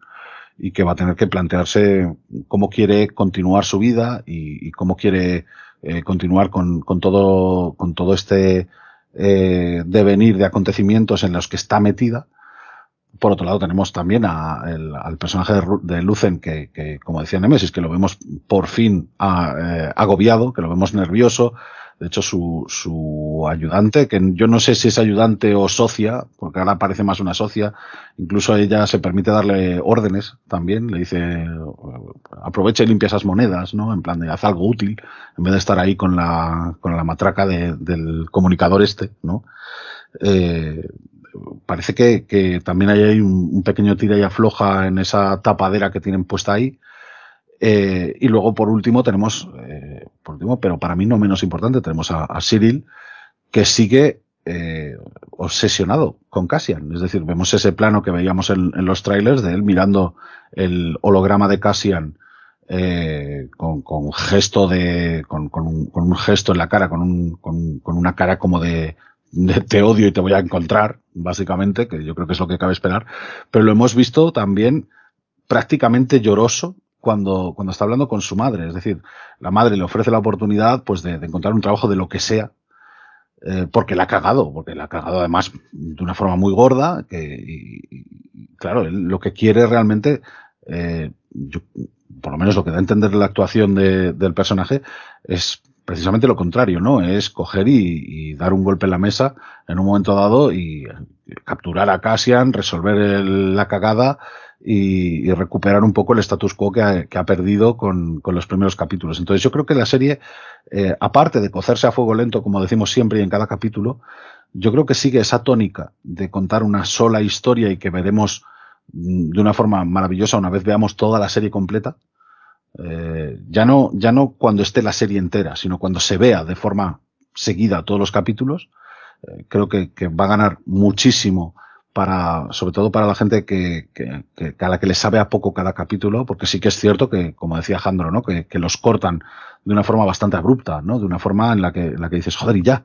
y que va a tener que plantearse cómo quiere continuar su vida y, y cómo quiere eh, continuar con, con, todo, con todo este eh, devenir de acontecimientos en los que está metida por otro lado, tenemos también al personaje de, de Lucen, que, como decía Nemesis, que lo vemos por fin a, eh, agobiado, que lo vemos nervioso. De hecho, su, su ayudante, que yo no sé si es ayudante o socia, porque ahora parece más una socia, incluso ella se permite darle órdenes también, le dice, aprovecha y limpia esas monedas, ¿no? En plan de haz algo útil, en vez de estar ahí con la, con la matraca de, del comunicador este, ¿no? Eh, parece que, también hay un, pequeño tira y afloja en esa tapadera que tienen puesta ahí. Eh, y luego, por último, tenemos, eh, por último, pero para mí no menos importante, tenemos a, Cyril, que sigue eh, obsesionado con Cassian. Es decir, vemos ese plano que veíamos en, los trailers de él mirando el holograma de Cassian con, con, gesto de, con, un, gesto en la cara, con, un, con, con una cara como de te odio y te voy a encontrar, básicamente, que yo creo que es lo que cabe esperar, pero lo hemos visto también prácticamente lloroso cuando, cuando está hablando con su madre. Es decir, la madre le ofrece la oportunidad pues, de, encontrar un trabajo de lo que sea, eh, porque la ha cagado, porque la ha cagado además de una forma muy gorda, que, y, claro, él lo que quiere realmente, eh, por lo menos lo que da a entender la actuación de, del personaje, es precisamente lo contrario, ¿no? Es coger y, dar un golpe en la mesa en un momento dado y capturar a Cassian, resolver la cagada y, recuperar un poco el status quo que ha, perdido con, con, los primeros capítulos. Entonces yo creo que la serie, eh, aparte de cocerse a fuego lento, como decimos siempre y en cada capítulo, yo creo que sigue esa tónica de contar una sola historia y que veremos mm, de una forma maravillosa una vez veamos toda la serie completa eh, ya no, ya no cuando esté la serie entera, sino cuando se vea de forma seguida todos los capítulos, eh, creo que, que, va a ganar muchísimo para, sobre todo para la gente que, que, que, a la que le sabe a poco cada capítulo, porque sí que es cierto que, como decía Jandro, ¿no? Que, los cortan de una forma bastante abrupta, ¿no? De una forma en la que, en la que dices, joder, y ya,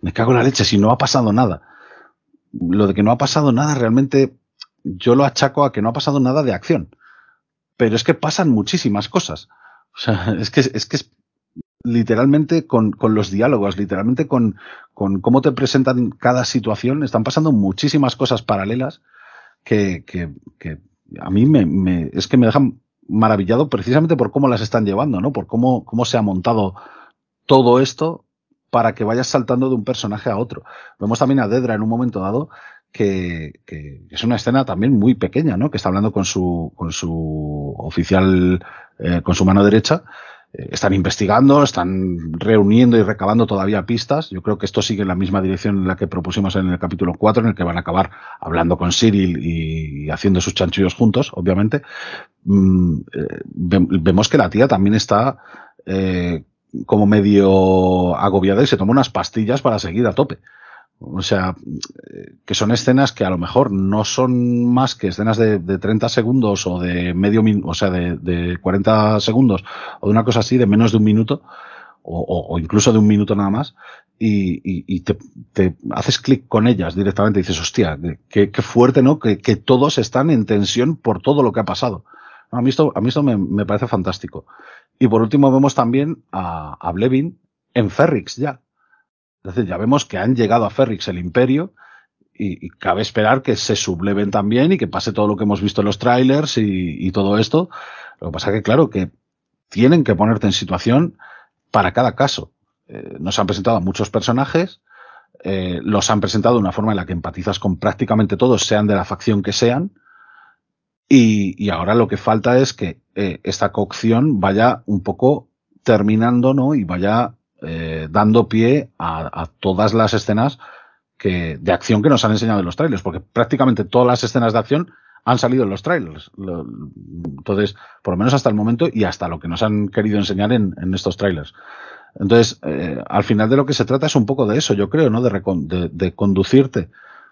me cago en la leche, si no ha pasado nada. Lo de que no ha pasado nada realmente, yo lo achaco a que no ha pasado nada de acción pero es que pasan muchísimas cosas. O sea, es que es, que es literalmente con, con los diálogos, literalmente con, con cómo te presentan cada situación, están pasando muchísimas cosas paralelas que, que, que a mí me, es que me dejan maravillado precisamente por cómo las están llevando, ¿no? Por cómo, cómo se ha montado todo esto para que vayas saltando de un personaje a otro. Vemos también a Dedra en un momento dado que, es una escena también muy pequeña, ¿no? Que está hablando con su, con su oficial, eh, con su mano derecha, eh, están investigando, están reuniendo y recabando todavía pistas. Yo creo que esto sigue en la misma dirección en la que propusimos en el capítulo 4, en el que van a acabar hablando con Cyril y, haciendo sus chanchullos juntos, obviamente. Mm, eh, vemos que la tía también está como medio agobiada y se toma unas pastillas para seguir a tope. O sea, que son escenas que a lo mejor no son más que escenas de, de 30 segundos o de medio minuto, o sea, de, de, 40 segundos o de una cosa así, de menos de un minuto o, o incluso de un minuto nada más y, y, y te, haces clic con ellas directamente y dices, hostia, qué, fuerte, ¿no? Que, que, todos están en tensión por todo lo que ha pasado. A mí esto, a mí esto me, me parece fantástico. Y por último vemos también a, a Blevin en Ferrix ya. Es decir, ya vemos que han llegado a Ferrix el imperio y, cabe esperar que se subleven también y que pase todo lo que hemos visto en los trailers y, todo esto. Lo que pasa es que, claro, que tienen que ponerte en situación para cada caso. Eh, nos han presentado a muchos personajes, eh, los han presentado de una forma en la que empatizas con prácticamente todos, sean de la facción que sean, y, y ahora lo que falta es que eh, esta cocción vaya un poco terminando, ¿no? Y vaya eh, dando pie a, a, todas las escenas que, de acción que nos han enseñado en los trailers, porque prácticamente todas las escenas de acción han salido en los trailers. Entonces, por lo menos hasta el momento y hasta lo que nos han querido enseñar en, en estos trailers. Entonces, eh, al final de lo que se trata es un poco de eso, yo creo, ¿no? De, de, de conducirte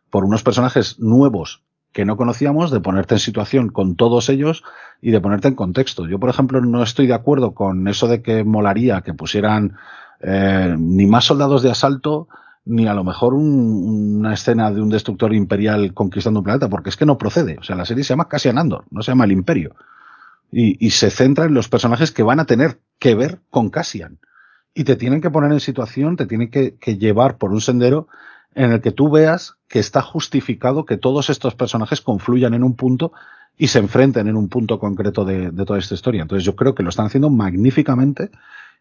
por unos personajes nuevos que no conocíamos, de ponerte en situación con todos ellos y de ponerte en contexto. Yo, por ejemplo, no estoy de acuerdo con eso de que molaría que pusieran eh, ni más soldados de asalto, ni a lo mejor un, una escena de un destructor imperial conquistando un planeta, porque es que no procede. O sea, la serie se llama Cassian Andor, no se llama El Imperio. Y, se centra en los personajes que van a tener que ver con Cassian. Y te tienen que poner en situación, te tienen que, que llevar por un sendero en el que tú veas que está justificado que todos estos personajes confluyan en un punto y se enfrenten en un punto concreto de, de, toda esta historia. Entonces yo creo que lo están haciendo magníficamente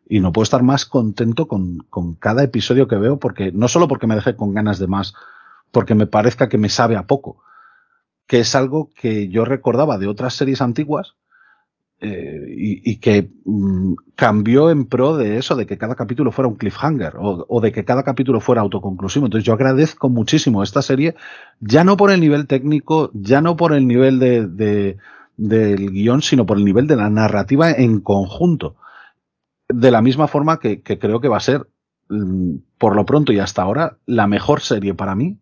y no puedo estar más contento con, con cada episodio que veo porque no solo porque me deje con ganas de más, porque me parezca que me sabe a poco, que es algo que yo recordaba de otras series antiguas eh, y, que mm, cambió en pro de eso, de que cada capítulo fuera un cliffhanger o, o, de que cada capítulo fuera autoconclusivo. Entonces yo agradezco muchísimo esta serie, ya no por el nivel técnico, ya no por el nivel de, de del guion, sino por el nivel de la narrativa en conjunto. De la misma forma que, creo que va a ser, mm, por lo pronto y hasta ahora, la mejor serie para mí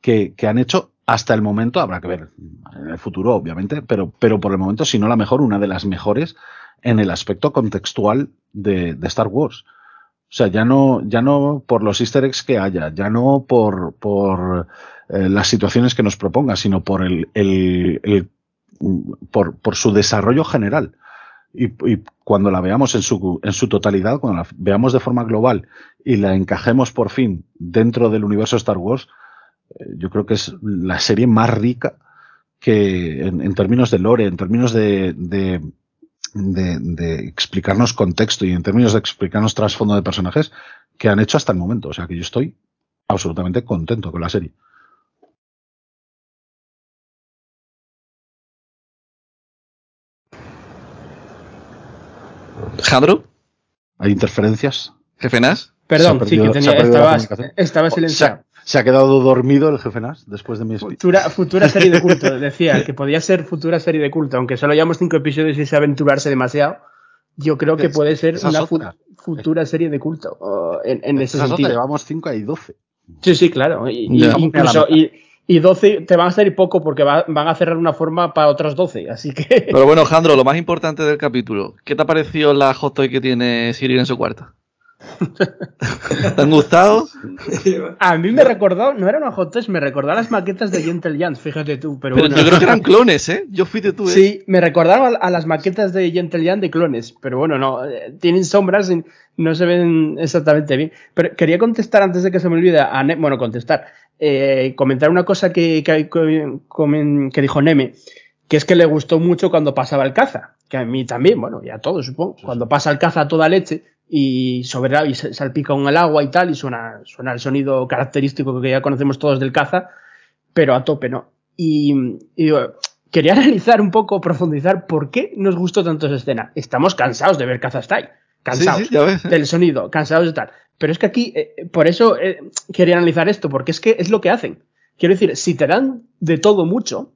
que, que han hecho hasta el momento, habrá que ver en el futuro, obviamente, pero, pero por el momento, si no la mejor, una de las mejores en el aspecto contextual de, Star Wars. O sea, ya no, ya no por los easter eggs que haya, ya no por, por eh, las situaciones que nos proponga, sino por el, el por, por su desarrollo general. Y, cuando la veamos en su, en su totalidad, cuando la veamos de forma global y la encajemos por fin dentro del universo Star Wars, yo creo que es la serie más rica que en, términos de lore, en términos de, de, explicarnos contexto y en términos de explicarnos trasfondo de personajes que han hecho hasta el momento. O sea que yo estoy absolutamente contento con la serie. ¿Jandro? ¿Hay interferencias? ¿Jefe Nas? Perdón, perdido, sí, que tenía, estaba, estaba silenciado. Se ha quedado dormido el jefe Nas después de mi futura, futura serie de culto, decía, que podía ser futura serie de culto, aunque solo hayamos cinco episodios y se aventurarse demasiado. Yo creo que puede ser una fu futura serie de culto uh, en, en ese sentido. Otra, llevamos cinco y doce. Sí, sí, claro. Y, yeah. y incluso, y, y 12 te van a salir poco porque va, van a cerrar una forma para otras 12, así que... Pero bueno, Jandro, lo más importante del capítulo, ¿qué te ha parecido la hot toy que tiene Siri en su cuarto? ¿Te han gustado? A mí me recordó, no era una hot toys, me recordó a las maquetas de Gentle Giant, fíjate tú. Pero, pero bueno. yo creo que eran clones, ¿eh? Yo fui de tú, ¿eh? Sí, me recordaron a, a, las maquetas de Gentle Giant de clones, pero bueno, no, eh, tienen sombras y no se ven exactamente bien. Pero quería contestar antes de que se me olvide, a ne bueno, contestar, eh, comentar una cosa que, que, que, que dijo Neme que es que le gustó mucho cuando pasaba el caza, que a mí también, bueno, y a todos supongo, cuando pasa el caza a toda leche y sobre y salpica un el agua y tal y suena suena el sonido característico que ya conocemos todos del caza, pero a tope, ¿no? Y, y quería analizar un poco, profundizar por qué nos gustó tanto esa escena. Estamos cansados de ver Kazastai, cansados Sí, sí, ves. del sonido, cansados de tal. Pero es que aquí, eh, por eso eh, quería analizar esto, porque es que es lo que hacen. Quiero decir, si te dan de todo mucho,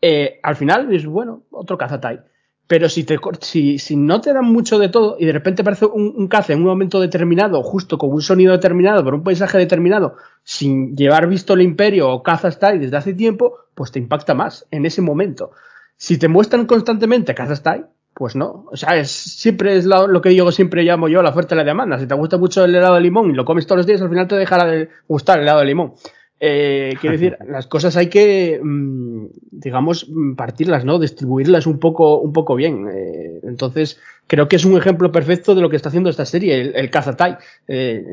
eh, al final es bueno, otro Kazatai. Pero si, te, si, si no te dan mucho de todo y de repente aparece un, caza en un momento determinado, justo con un sonido determinado, por un paisaje determinado, sin llevar visto el imperio o caza Style desde hace tiempo, pues te impacta más en ese momento. Si te muestran constantemente caza Style, pues no. O sea, es, siempre es lo, lo que yo siempre llamo yo la oferta y la demanda. Si te gusta mucho el helado de limón y lo comes todos los días, al final te dejará de gustar el helado de limón. Eh, quiero decir, las cosas hay que, mm, digamos, partirlas, ¿no? Distribuirlas un poco, un poco bien. Eh, entonces, creo que es un ejemplo perfecto de lo que está haciendo esta serie, el, el Kazatai. Eh,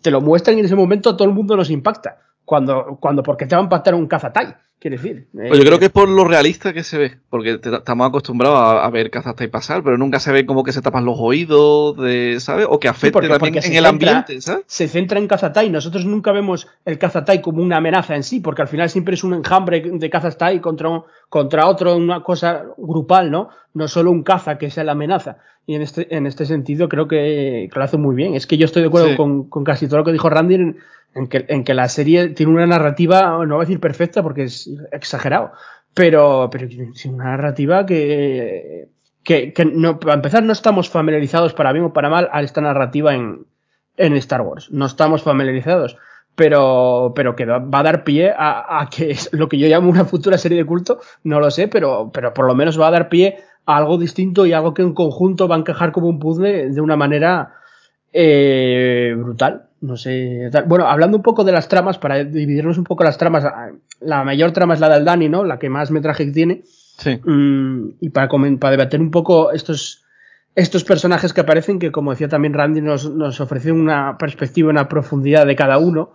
te lo muestran y en ese momento a todo el mundo nos impacta. Cuando, cuando, ¿por qué te va a impactar un Kazatai? Quiero decir. eh, Pues yo creo que es por lo realista que se ve, porque te- estamos acostumbrados a, a ver Kazajstán pasar, pero nunca se ve como que se tapan los oídos, de, ¿sabes? O que afecte porque- también porque en el centra- ambiente, ¿sabes? se centra en Kazatai. Nosotros nunca vemos el Kazatai como una amenaza en sí, porque al final siempre es un enjambre de Kazatai contra, un- contra otro, una cosa grupal, ¿no? No solo un caza que sea la amenaza. Y en este, en este sentido creo que, que lo hace muy bien. Es que yo estoy de acuerdo Sí. con, con casi todo lo que dijo Randy en, en que, en que la serie tiene una narrativa, no voy a decir perfecta porque es exagerado, pero, pero sí una narrativa que, que, que no, para empezar no estamos familiarizados para bien o para mal a esta narrativa en, en Star Wars. No estamos familiarizados. Pero, pero que va a dar pie a, a que es lo que yo llamo una futura serie de culto, no lo sé, pero, pero por lo menos va a dar pie a algo distinto y algo que en conjunto va a encajar como un puzzle de una manera eh, brutal. No sé. Bueno, hablando un poco de las tramas, para dividirnos un poco las tramas, la mayor trama es la del Dani, ¿no? La que más metraje tiene. Sí. Mm, y para, para debatir un poco estos, estos personajes que aparecen, que como decía también Randy, nos, nos ofrece una perspectiva, una profundidad de cada uno,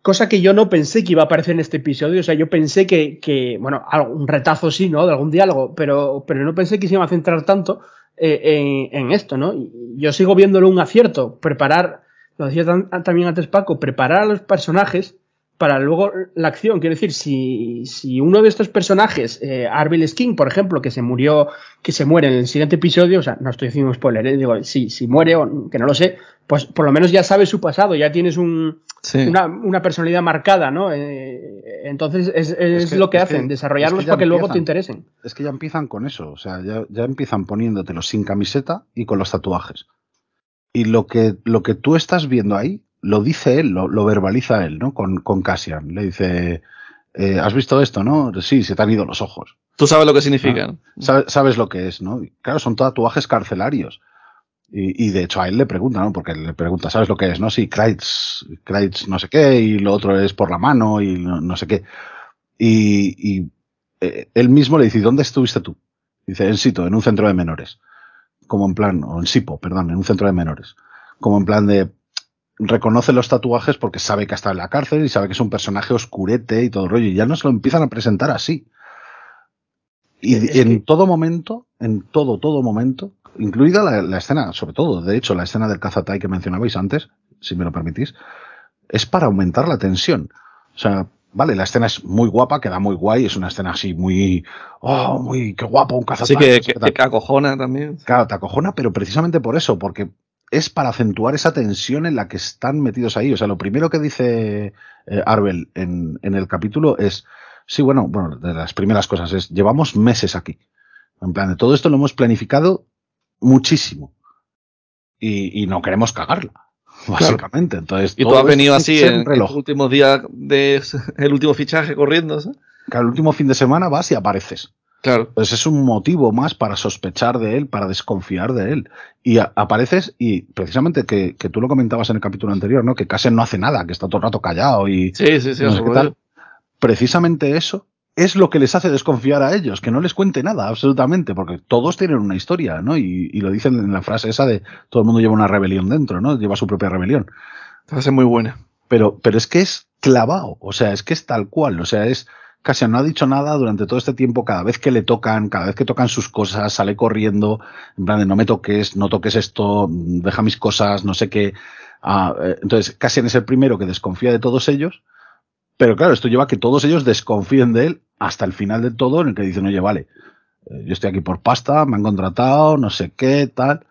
cosa que yo no pensé que iba a aparecer en este episodio, o sea, yo pensé que, que bueno, un retazo sí, ¿no? De algún diálogo, pero, pero no pensé que se iba a centrar tanto eh, en, en esto, ¿no? Yo sigo viéndolo un acierto, preparar, lo decía tan- también antes Paco, preparar a los personajes para luego la acción. Quiero decir, si, si uno de estos personajes, eh, Arbil Skin, por ejemplo, que se murió, que se muere en el siguiente episodio, o sea, no estoy haciendo un spoiler, eh, digo, si, si muere o que no lo sé, pues por lo menos ya sabes su pasado, ya tienes un, Sí. una, una personalidad marcada, ¿no? Eh, entonces es, es Es que- lo que es hacen, que- desarrollarlos que para que luego te interesen. Es que ya empiezan con eso, o sea, ya, ya empiezan poniéndotelos sin camiseta y con los tatuajes. Y lo que, lo que tú estás viendo ahí, lo dice él, lo, lo verbaliza él, ¿no? Con, con Cassian. Le dice, eh, ¿has visto esto, no? Sí, se te han ido los ojos. Tú sabes lo que significa. ¿no? Sabe- Sabes lo que es, ¿no? Y claro, son tatuajes carcelarios. Y, y de hecho a él le pregunta, ¿no? Porque le pregunta, ¿sabes lo que es, no? Sí, Kreitz, Kreitz no sé qué, y lo otro es por la mano y no, no sé qué. Y, y eh, él mismo le dice, "¿Y ¿dónde estuviste tú? Dice, en Sito, en un centro de menores. Como en plan, o en Sipo, perdón, en un centro de menores. Como en plan de, reconoce los tatuajes porque sabe que ha estado en la cárcel y sabe que es un personaje oscurete y todo el rollo. Y ya nos lo empiezan a presentar así. Y Es en que- todo momento, en todo, todo momento, incluida la, la escena, sobre todo, de hecho, la escena del Kazatai que mencionabais antes, si me lo permitís, es para aumentar la tensión. O sea, vale, la escena es muy guapa, queda muy guay, es una escena así muy, oh, muy, qué guapo, un Así Kazatai. que, que, que acojona también. Claro, te acojona, pero precisamente por eso, porque es para acentuar esa tensión en la que están metidos ahí. O sea, lo primero que dice eh, Arbel en, en el capítulo es, sí, bueno, bueno, de las primeras cosas es, llevamos meses aquí. En plan, de todo esto lo hemos planificado muchísimo. Y, y no queremos cagarla, básicamente. Entonces, Y tú has venido así en, un reloj. los últimos días de el último fichaje corriendo, ¿sabes? Que al último fin de semana vas y apareces. Claro. Pues es un motivo más para sospechar de él, para desconfiar de él. Y a- apareces, y precisamente que, que tú lo comentabas en el capítulo anterior, ¿no? Que Cassian no hace nada, que está todo el rato callado y Sí, sí, sí. no sé qué tal. Precisamente eso es lo que les hace desconfiar a ellos, que no les cuente nada, absolutamente, porque todos tienen una historia, ¿no? Y, y lo dicen en la frase esa de todo el mundo lleva una rebelión dentro, ¿no? Lleva su propia rebelión. Ser muy buena. Pero, pero es que es clavado, o sea, es que es tal cual, o sea, es Cassian no ha dicho nada durante todo este tiempo, cada vez que le tocan, cada vez que tocan sus cosas, sale corriendo, en plan de no me toques, no toques esto, deja mis cosas, no sé qué. Ah, eh, entonces, Cassian es el primero que desconfía de todos ellos, pero claro, esto lleva a que todos ellos desconfíen de él hasta el final de todo en el que dicen, oye, vale, eh, yo estoy aquí por pasta, me han contratado, no sé qué, tal.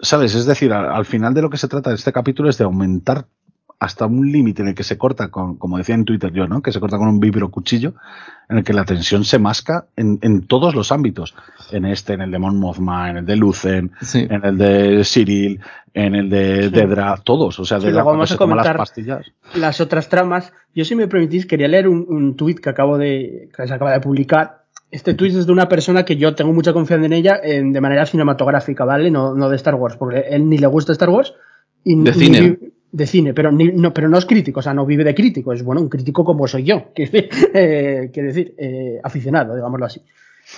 ¿Sabes? Es decir, al, al final de lo que se trata de este capítulo es de aumentar hasta un límite en el que se corta con, como decía en Twitter yo, ¿no? Que se corta con un vibro cuchillo, en el que la tensión se masca en, en todos los ámbitos. En este, en el de Mon Mothma, en el de Lucen, Sí. en el de Cyril, en el de Dedra, todos. O sea, Sí, de luego cuando vamos se a las comentar pastillas. las otras tramas. Yo, si me permitís, quería leer un, un tuit que acabo de, que se acaba de publicar. Este tuit es de una persona que yo tengo mucha confianza en ella en- de manera cinematográfica, ¿vale? No, no de Star Wars, porque él ni le gusta Star Wars. Y De ni cine. vi- de cine, pero, ni- no, pero no es crítico, o sea, no vive de crítico, es bueno, un crítico como soy yo, decir, eh, quiero decir eh, aficionado, digámoslo así.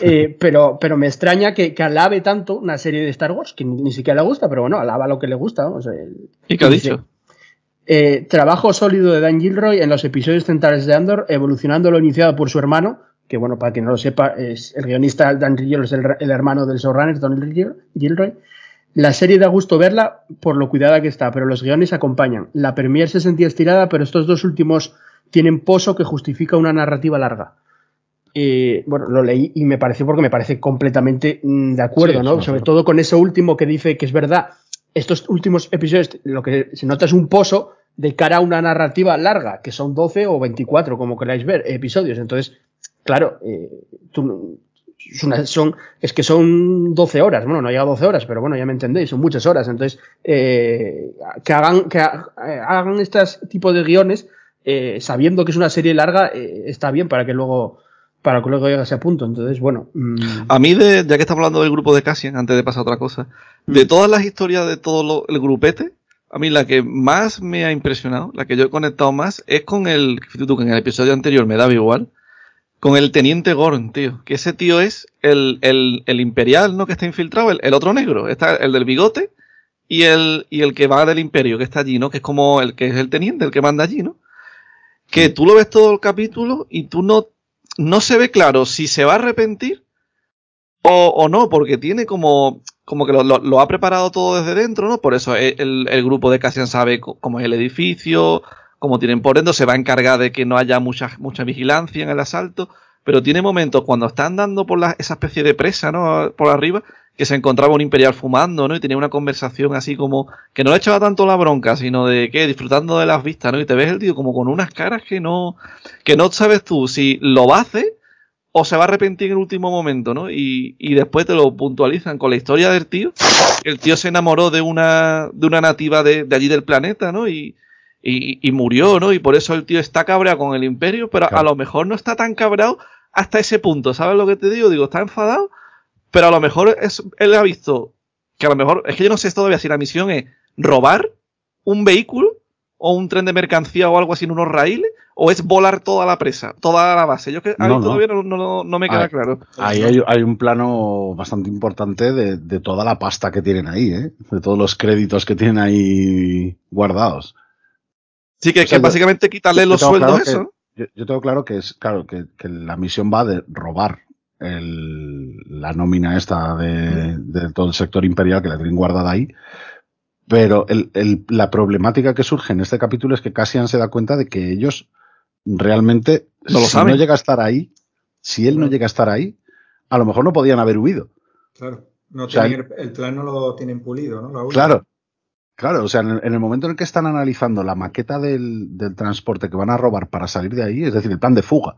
Eh, pero, pero me extraña que, que alabe tanto una serie de Star Wars, que ni, ni siquiera le gusta, pero bueno, alaba lo que le gusta. ¿no? O sea, el- ¿Y qué ha dicho? eh, trabajo sólido de Dan Gilroy en los episodios centrales de Andor, evolucionando lo iniciado por su hermano, que bueno, para quien no lo sepa, es el guionista Dan Gilroy, es el, el hermano del showrunner, Don Gil- Gilroy. La serie da gusto verla por lo cuidada que está, pero los guiones acompañan. La premier se sentía estirada, pero estos dos últimos tienen pozo que justifica una narrativa larga. Eh, bueno, lo leí y me pareció porque me parece completamente mm, de acuerdo, Sí, ¿no? Sobre todo con eso último que dice que es verdad. Estos últimos episodios, lo que se nota es un pozo de cara a una narrativa larga, que son 12 o 24, como queráis ver, episodios. Entonces, claro, eh, tú- es, una- son, es que son 12 horas, bueno, no llega a 12 horas, pero bueno, ya me entendéis, son muchas horas. Entonces, eh, que hagan, que eh, hagan este tipo de guiones eh, sabiendo que es una serie larga, eh, está bien para que luego para que luego llegue a ese punto. Entonces, bueno. mm, A mí, de, ya que estamos hablando del grupo de Cassian, antes de pasar a otra cosa, de todas las historias de todo lo- el grupete, a mí la que más me ha impresionado, la que yo he conectado más, es con el, que en el episodio anterior me daba igual, con el teniente Gorn, tío. Que ese tío es el, el, el imperial, ¿no? Que está infiltrado, el, el otro negro, está el del bigote y el, y el que va del imperio, que está allí, ¿no? Que es como el que es el teniente, el que manda allí, ¿no? Que tú lo ves todo el capítulo y tú no, no se ve claro si se va a arrepentir o, o no, porque tiene como, como que lo, lo- lo ha preparado todo desde dentro, ¿no? Por eso el, el- el grupo de Cassian sabe cómo es el edificio, cómo tienen por dentro, se va a encargar de que no haya mucha, mucha vigilancia en el asalto, pero tiene momentos cuando está andando por la, esa especie de presa, ¿no? Por arriba, que se encontraba un imperial fumando, ¿no? Y tenía una conversación así como, que no le echaba tanto la bronca, sino de que disfrutando de las vistas, ¿no? Y te ves el tío como con unas caras que no, que no sabes tú si lo va a hacer o se va a arrepentir en el último momento, ¿no? Y, y después te lo puntualizan con la historia del tío. El tío se enamoró de una, de una nativa de, de allí del planeta, ¿no? Y, y, y murió, ¿no? Y por eso el tío está cabreado con el imperio, pero a lo mejor no está tan cabreado hasta ese punto, ¿sabes lo que te digo? Digo, está enfadado, pero a lo mejor es, él ha visto que a lo mejor, es que yo no sé todavía si la misión es robar un vehículo o un tren de mercancía o algo así en unos raíles, o es volar toda la presa, toda la base. Yo que a mí No, no. todavía no, me queda claro. Ahí hay, hay un plano bastante importante de, de toda la pasta que tienen ahí, ¿eh? de todos los créditos que tienen ahí guardados. Sí, que, O sea, que yo- básicamente quitarle yo los tengo sueldos, claro eso. Yo, yo tengo claro que es claro que, que la misión va de robar el- la nómina esta de, de todo el sector imperial que la tienen guardada ahí. Pero el- el- la problemática que surge en este capítulo es que Cassian se da cuenta de que ellos realmente, No lo si saben. no llega a estar ahí, si él no llega a estar ahí, a lo mejor no podían haber huido. Claro. No O sea, tienen el, plan no lo tienen pulido, ¿no? Claro, claro, o sea, en el, en el momento en el que están analizando la maqueta del, del transporte que van a robar para salir de ahí, es decir, el plan de fuga,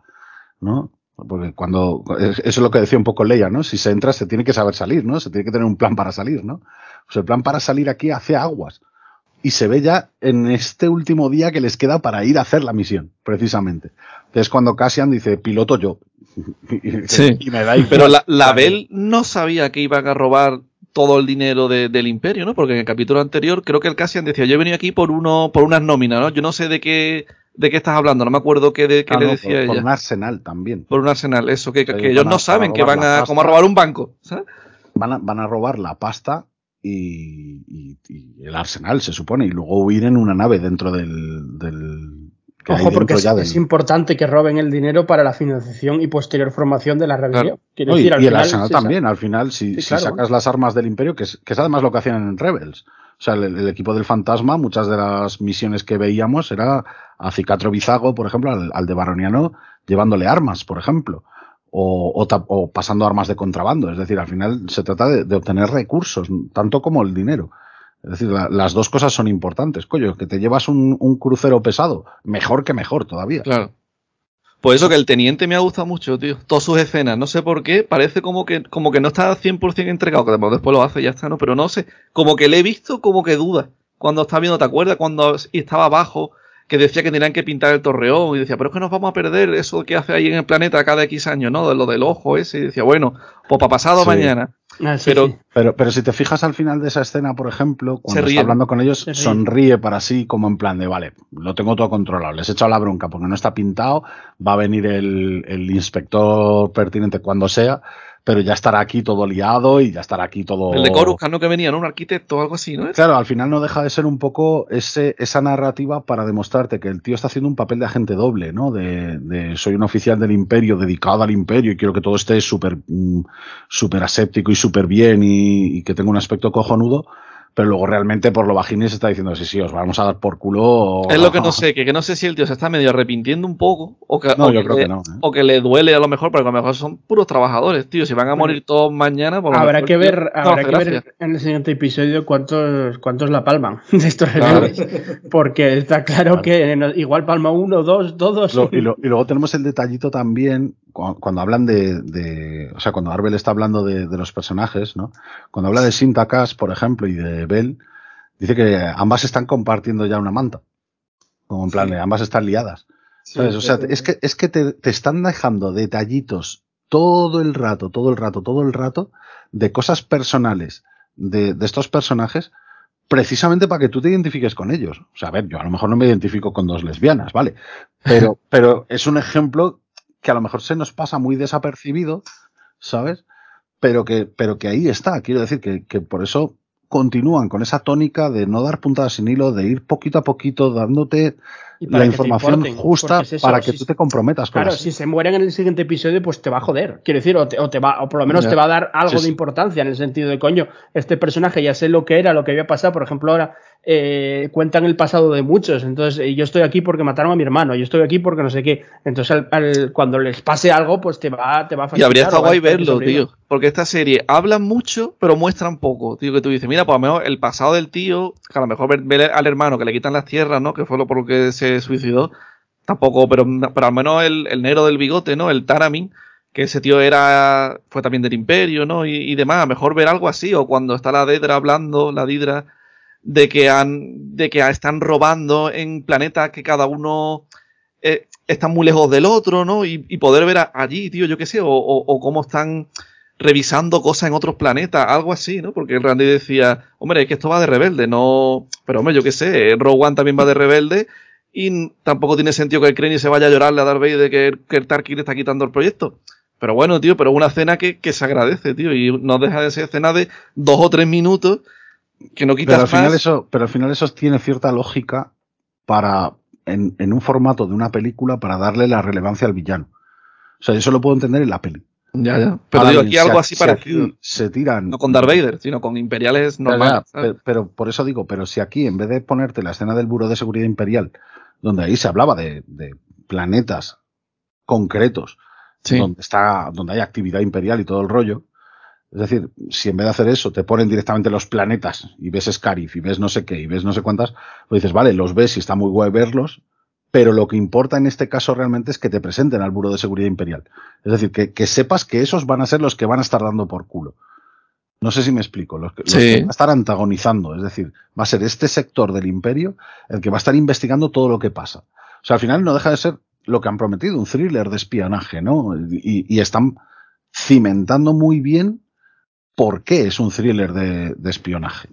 ¿no? Porque cuando, es- eso es lo que decía un poco Leia, ¿no? Si se entra, se tiene que saber salir, ¿no? Se tiene que tener un plan para salir, ¿no? Pues el plan para salir aquí hace aguas. Y se ve ya en este último día que les queda para ir a hacer la misión, precisamente. Entonces cuando Cassian dice, piloto yo. Sí. y me da igual. Pero la, la Bell no sabía que iban a robar todo el dinero de- del imperio, ¿no? Porque en el capítulo anterior creo que el Cassian decía, yo he venido aquí por uno, por unas nóminas, ¿no? Yo no sé de qué, de qué estás hablando, no me acuerdo qué, de, qué Ah, le no, decía por, ella. por un arsenal también. Por un arsenal, eso, que, que ellos a- no saben que van a, como a robar un banco, ¿sabes? van a, van a robar la pasta y, y- y el arsenal, se supone, y luego huir en una nave dentro del... del que Ojo, porque es, importante que roben el dinero para la financiación y posterior formación de la rebelión. Claro. Quiero No, y, decir, al y el arsenal sí, también, al final, si, Sí, si claro. sacas las armas del imperio, que es, que es además lo que hacían en Rebels. O sea, el, el equipo del fantasma, muchas de las misiones que veíamos era a Cicatro Bizago, por ejemplo, al, al de Baroniano, llevándole armas, por ejemplo, o, o, o pasando armas de contrabando. Es decir, al final se trata de, de obtener recursos, tanto como el dinero. Es decir, la, las dos cosas son importantes. Coño, que te llevas un, un, crucero pesado, mejor que mejor todavía. Claro. Por eso que el teniente me ha gustado mucho, tío. Todas sus escenas, no sé por qué, parece como que, como que no está 100% entregado, que después lo hace y ya está, ¿no? Pero no sé, como que le he visto como que duda. Cuando está viendo, ¿te acuerdas? Cuando estaba abajo, que decía que tenían que pintar el torreón y decía, pero es que nos vamos a perder eso que hace ahí en el planeta cada X años, ¿no? De lo del ojo ese. Y decía, bueno, pues para pasado sí. mañana. Ah, sí, pero, sí. pero, pero si te fijas al final de esa escena, por ejemplo, cuando está hablando con ellos, sonríe para sí, como en plan de, vale, lo tengo todo controlado, les he echado la bronca porque no está pintado, va a venir el, el inspector pertinente cuando sea, pero ya estará aquí todo liado y ya estará aquí todo. El de Coruscant, ¿no? Que venía, ¿no? Un arquitecto o algo así, ¿no? Claro, al final no deja de ser un poco ese, esa narrativa para demostrarte que el tío está haciendo un papel de agente doble, ¿no? De, de soy un oficial del imperio dedicado al imperio y quiero que todo esté súper súper aséptico y súper bien y, y que tenga un aspecto cojonudo pero luego realmente por lo bajín se está diciendo, sí, sí, os vamos a dar por culo. O... Es lo que no sé, que, que, no sé si el tío se está medio arrepintiendo un poco, o que, no, o yo que creo le, que no, ¿eh? o que le duele a lo mejor, porque a lo mejor son puros trabajadores, tío. Si van a morir todos mañana, por lo habrá mejor, que ver, tío, habrá no, que ver en el siguiente episodio cuántos, cuántos la palman de estos. Claro. Porque está claro, claro, que igual palma uno, dos, todos. Lo, y, lo, y, luego tenemos el detallito también cuando, hablan de, de, o sea, cuando Arbel está hablando de, de los personajes, ¿no? Cuando habla de Sintakas, por ejemplo, y de Bell, dice que ambas están compartiendo ya una manta. Como en plan, sí. ambas están liadas. Sí, o sea, es que, es que te, te, están dejando detallitos todo el rato, todo el rato, todo el rato de cosas personales de, de estos personajes precisamente para que tú te identifiques con ellos. O sea, a ver, yo a lo mejor no me identifico con dos lesbianas, ¿vale? Pero, pero es un ejemplo que a lo mejor se nos pasa muy desapercibido, ¿sabes? Pero que, pero que ahí está. Quiero decir que, que por eso continúan con esa tónica de no dar puntadas sin hilo, de ir poquito a poquito dándote la información importen, justa es eso, para que si, tú te comprometas con Claro, si se mueren en el siguiente episodio, pues te va a joder. Quiero decir, o, te, o, te va, o por lo menos te va a dar algo sí, de importancia en el sentido de, coño, este personaje ya sé lo que era, lo que había pasado. Por ejemplo, ahora eh, cuentan el pasado de muchos. Entonces, eh, yo estoy aquí porque mataron a mi hermano, yo estoy aquí porque no sé qué. Entonces, al, al, cuando les pase algo, pues te va, te va a facilitar. Y habría estado guay verlo, tío. Porque esta serie hablan mucho, pero muestran poco. Tío, que tú dices, mira, pues a lo mejor el pasado del tío, que a lo mejor ver, ver al hermano que le quitan las tierras, ¿no? Que fue lo por lo que se suicidó tampoco, pero, pero al menos el, el, negro del bigote, ¿no? El Taramin, que ese tío era, fue también del imperio, ¿no? Y, y demás, a mejor ver algo así, o cuando está la Dedra hablando, la Didra, de que han, de que están robando en planetas que cada uno eh, está muy lejos del otro, ¿no? Y, y poder ver allí, tío, yo qué sé, o, o, o, cómo están revisando cosas en otros planetas, algo así, ¿no? Porque Randy decía, hombre, es que esto va de rebelde, no, pero hombre, yo qué sé, Rogue One también va de rebelde, y tampoco tiene sentido que el Krenny se vaya a llorarle a Darth Vader de que, que el Tarkin le está quitando el proyecto. Pero bueno, tío, pero una cena que, que, se agradece, tío, y no deja de ser cena de dos o tres minutos que no quitas pero al final más. Eso, pero al final eso tiene cierta lógica para, en, en, un formato de una película, para darle la relevancia al villano. O sea, eso lo puedo entender en la peli. Ya, ya. Pero Ahora, digo, aquí si algo así si parecido. Aquí se tiran. No con Darth Vader, sino con imperiales normales. Ya, pero, pero, por eso digo, pero si aquí, en vez de ponerte la escena del Buró de Seguridad Imperial, donde ahí se hablaba de, de planetas concretos, sí. donde está, donde hay actividad imperial y todo el rollo. Es decir, si en vez de hacer eso te ponen directamente los planetas y ves Scarif y ves no sé qué y ves no sé cuántas, pues dices, vale, los ves y está muy guay verlos, pero lo que importa en este caso realmente es que te presenten al Buró de Seguridad Imperial. Es decir, que, que sepas que esos van a ser los que van a estar dando por culo. No sé si me explico. Los que, sí. los que, van a estar antagonizando. Es decir, va a ser este sector del imperio el que va a estar investigando todo lo que pasa. O sea, al final no deja de ser lo que han prometido, un thriller de espionaje, ¿no? Y, y están cimentando muy bien por qué es un thriller de, de espionaje.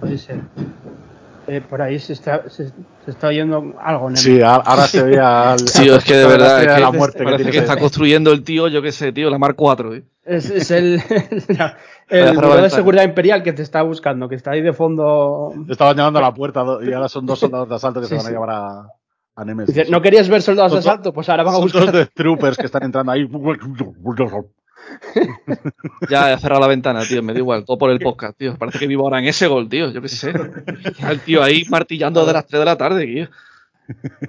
Puede ser. Eh, por ahí se está, se, se, está oyendo algo. ¿no? Sí, ahora se veía. El, sí, es que de verdad, es que la muerte parece que, que está construyendo el tío, yo qué sé, tío, la Mar 4. ¿eh? Es, es, el, el Buró de Seguridad Imperial que te está buscando, que está ahí de fondo. Te estaban llamando a la puerta y ahora son dos soldados de asalto que sí, se van a llevar a. A Nemesis. Dice, ¿No querías ver soldados de asalto? Pues ahora van a buscar. Dos de troopers que están entrando ahí. ya he cerrado la ventana, tío, me da igual, todo por el podcast, tío. Parece que vivo ahora en ese gol, tío, yo qué sé. El tío ahí martillando de las 3 de la tarde, tío.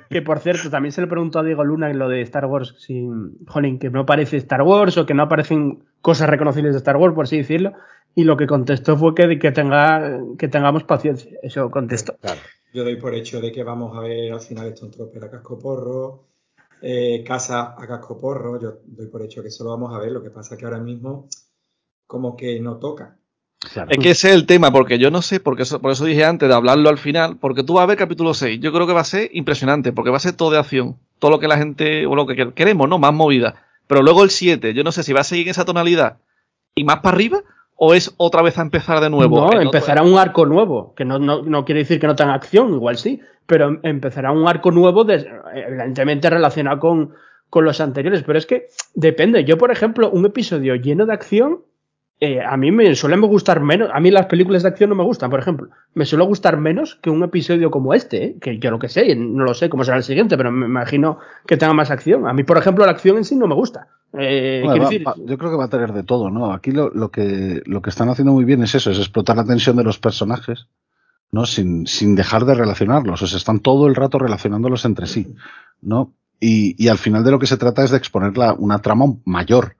Que por cierto, también se le preguntó a Diego Luna en lo de Star Wars, si, jolín, que no parece Star Wars o que no aparecen cosas reconocibles de Star Wars, por así decirlo. Y lo que contestó fue que, que, tenga, que tengamos paciencia. Eso contestó. Claro. Yo doy por hecho de que vamos a ver al final esto Trooper a cascoporro, eh, Casa a cascoporro. Yo doy por hecho que eso lo vamos a ver. Lo que pasa es que ahora mismo, como que no toca. Claro. Es que ese es el tema, porque yo no sé, porque eso, por eso dije antes de hablarlo al final, porque tú vas a ver capítulo 6. Yo creo que va a ser impresionante, porque va a ser todo de acción. Todo lo que la gente, o lo que queremos, ¿no? Más movida. Pero luego el 7, yo no sé si va a seguir en esa tonalidad y más para arriba, o es otra vez a empezar de nuevo? No, empezará un arco nuevo, que no, no, no, quiere decir que no tenga acción, igual sí, pero empezará un arco nuevo, de, evidentemente relacionado con, con los anteriores, pero es que depende. Yo, por ejemplo, un episodio lleno de acción eh, a mí me suelen gustar menos. A mí las películas de acción no me gustan, por ejemplo. Me suele gustar menos que un episodio como este, ¿eh? que yo lo que sé, no lo sé cómo será el siguiente, pero me imagino que tenga más acción. A mí, por ejemplo, la acción en sí no me gusta. Eh, bueno, va, decir... va, yo creo que va a tener de todo, ¿no? Aquí lo, lo, que, lo que están haciendo muy bien es eso, es explotar la tensión de los personajes, ¿no? Sin, sin dejar de relacionarlos. O sea, están todo el rato relacionándolos entre sí, ¿no? Y, y al final de lo que se trata es de exponer la, una trama mayor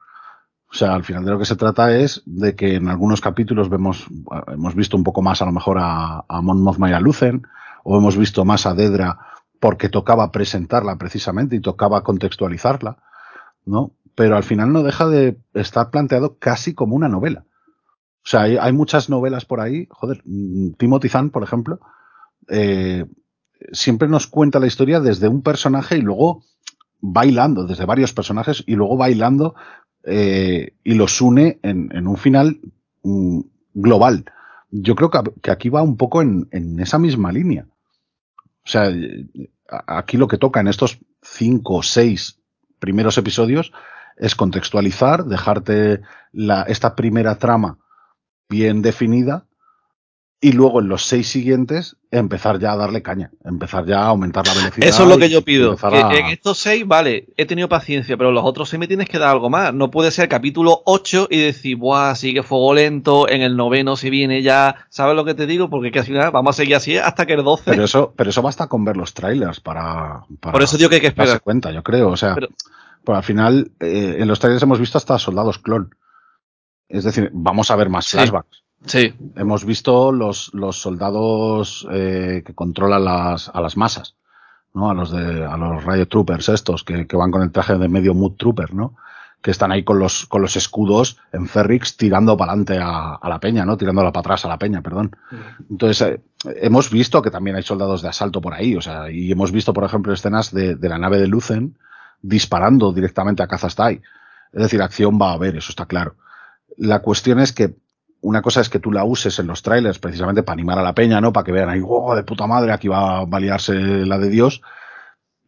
o sea, al final de lo que se trata es de que en algunos capítulos vemos, hemos visto un poco más a lo mejor a, a Mon Mothma y a Lucen, o hemos visto más a Dedra porque tocaba presentarla precisamente y tocaba contextualizarla, ¿no? Pero al final no deja de estar planteado casi como una novela. O sea, hay, muchas novelas por ahí, joder, Timothy Zahn, por ejemplo, eh, siempre nos cuenta la historia desde un personaje y luego bailando, desde varios personajes y luego bailando eh, y los une en, un final mm, global. Yo creo que, aquí va un poco en, esa misma línea. O sea, aquí lo que toca en estos cinco o seis primeros episodios es contextualizar, dejarte esta primera trama bien definida y luego en los seis siguientes empezar ya a darle caña, empezar ya a aumentar la velocidad. Eso es lo que yo pido. Que a... En estos seis, vale, he tenido paciencia, pero los otros seis me tienes que dar algo más. No puede ser capítulo 8 y decir, buah, sigue fuego lento, en el noveno si viene ya, ¿sabes lo que te digo? Porque que al final vamos a seguir así hasta que el 12. Pero eso, pero eso basta con ver los trailers para, para Por eso digo que hay que esperar. darse cuenta, yo creo. O sea, pero, pues al final, eh, en los trailers hemos visto hasta soldados clon. Es decir, vamos a ver más flashbacks. Sí. Hemos visto los, los soldados eh, que controlan las, a las masas, ¿no? A los de, a los Riot Troopers estos, que, que van con el traje de medio Mood Trooper, ¿no? Que están ahí con los, con los escudos en Ferrix tirando para adelante a, a, la peña, ¿no? Tirándola para atrás a la peña, perdón. Entonces, eh, hemos visto que también hay soldados de asalto por ahí, o sea, y hemos visto, por ejemplo, escenas de, de la nave de Lucen disparando directamente a Kazastai. Es decir, acción va a haber, eso está claro. La cuestión es que una cosa es que tú la uses en los trailers precisamente para animar a la peña, ¿no? Para que vean ahí, oh, de puta madre, aquí va a validarse la de Dios.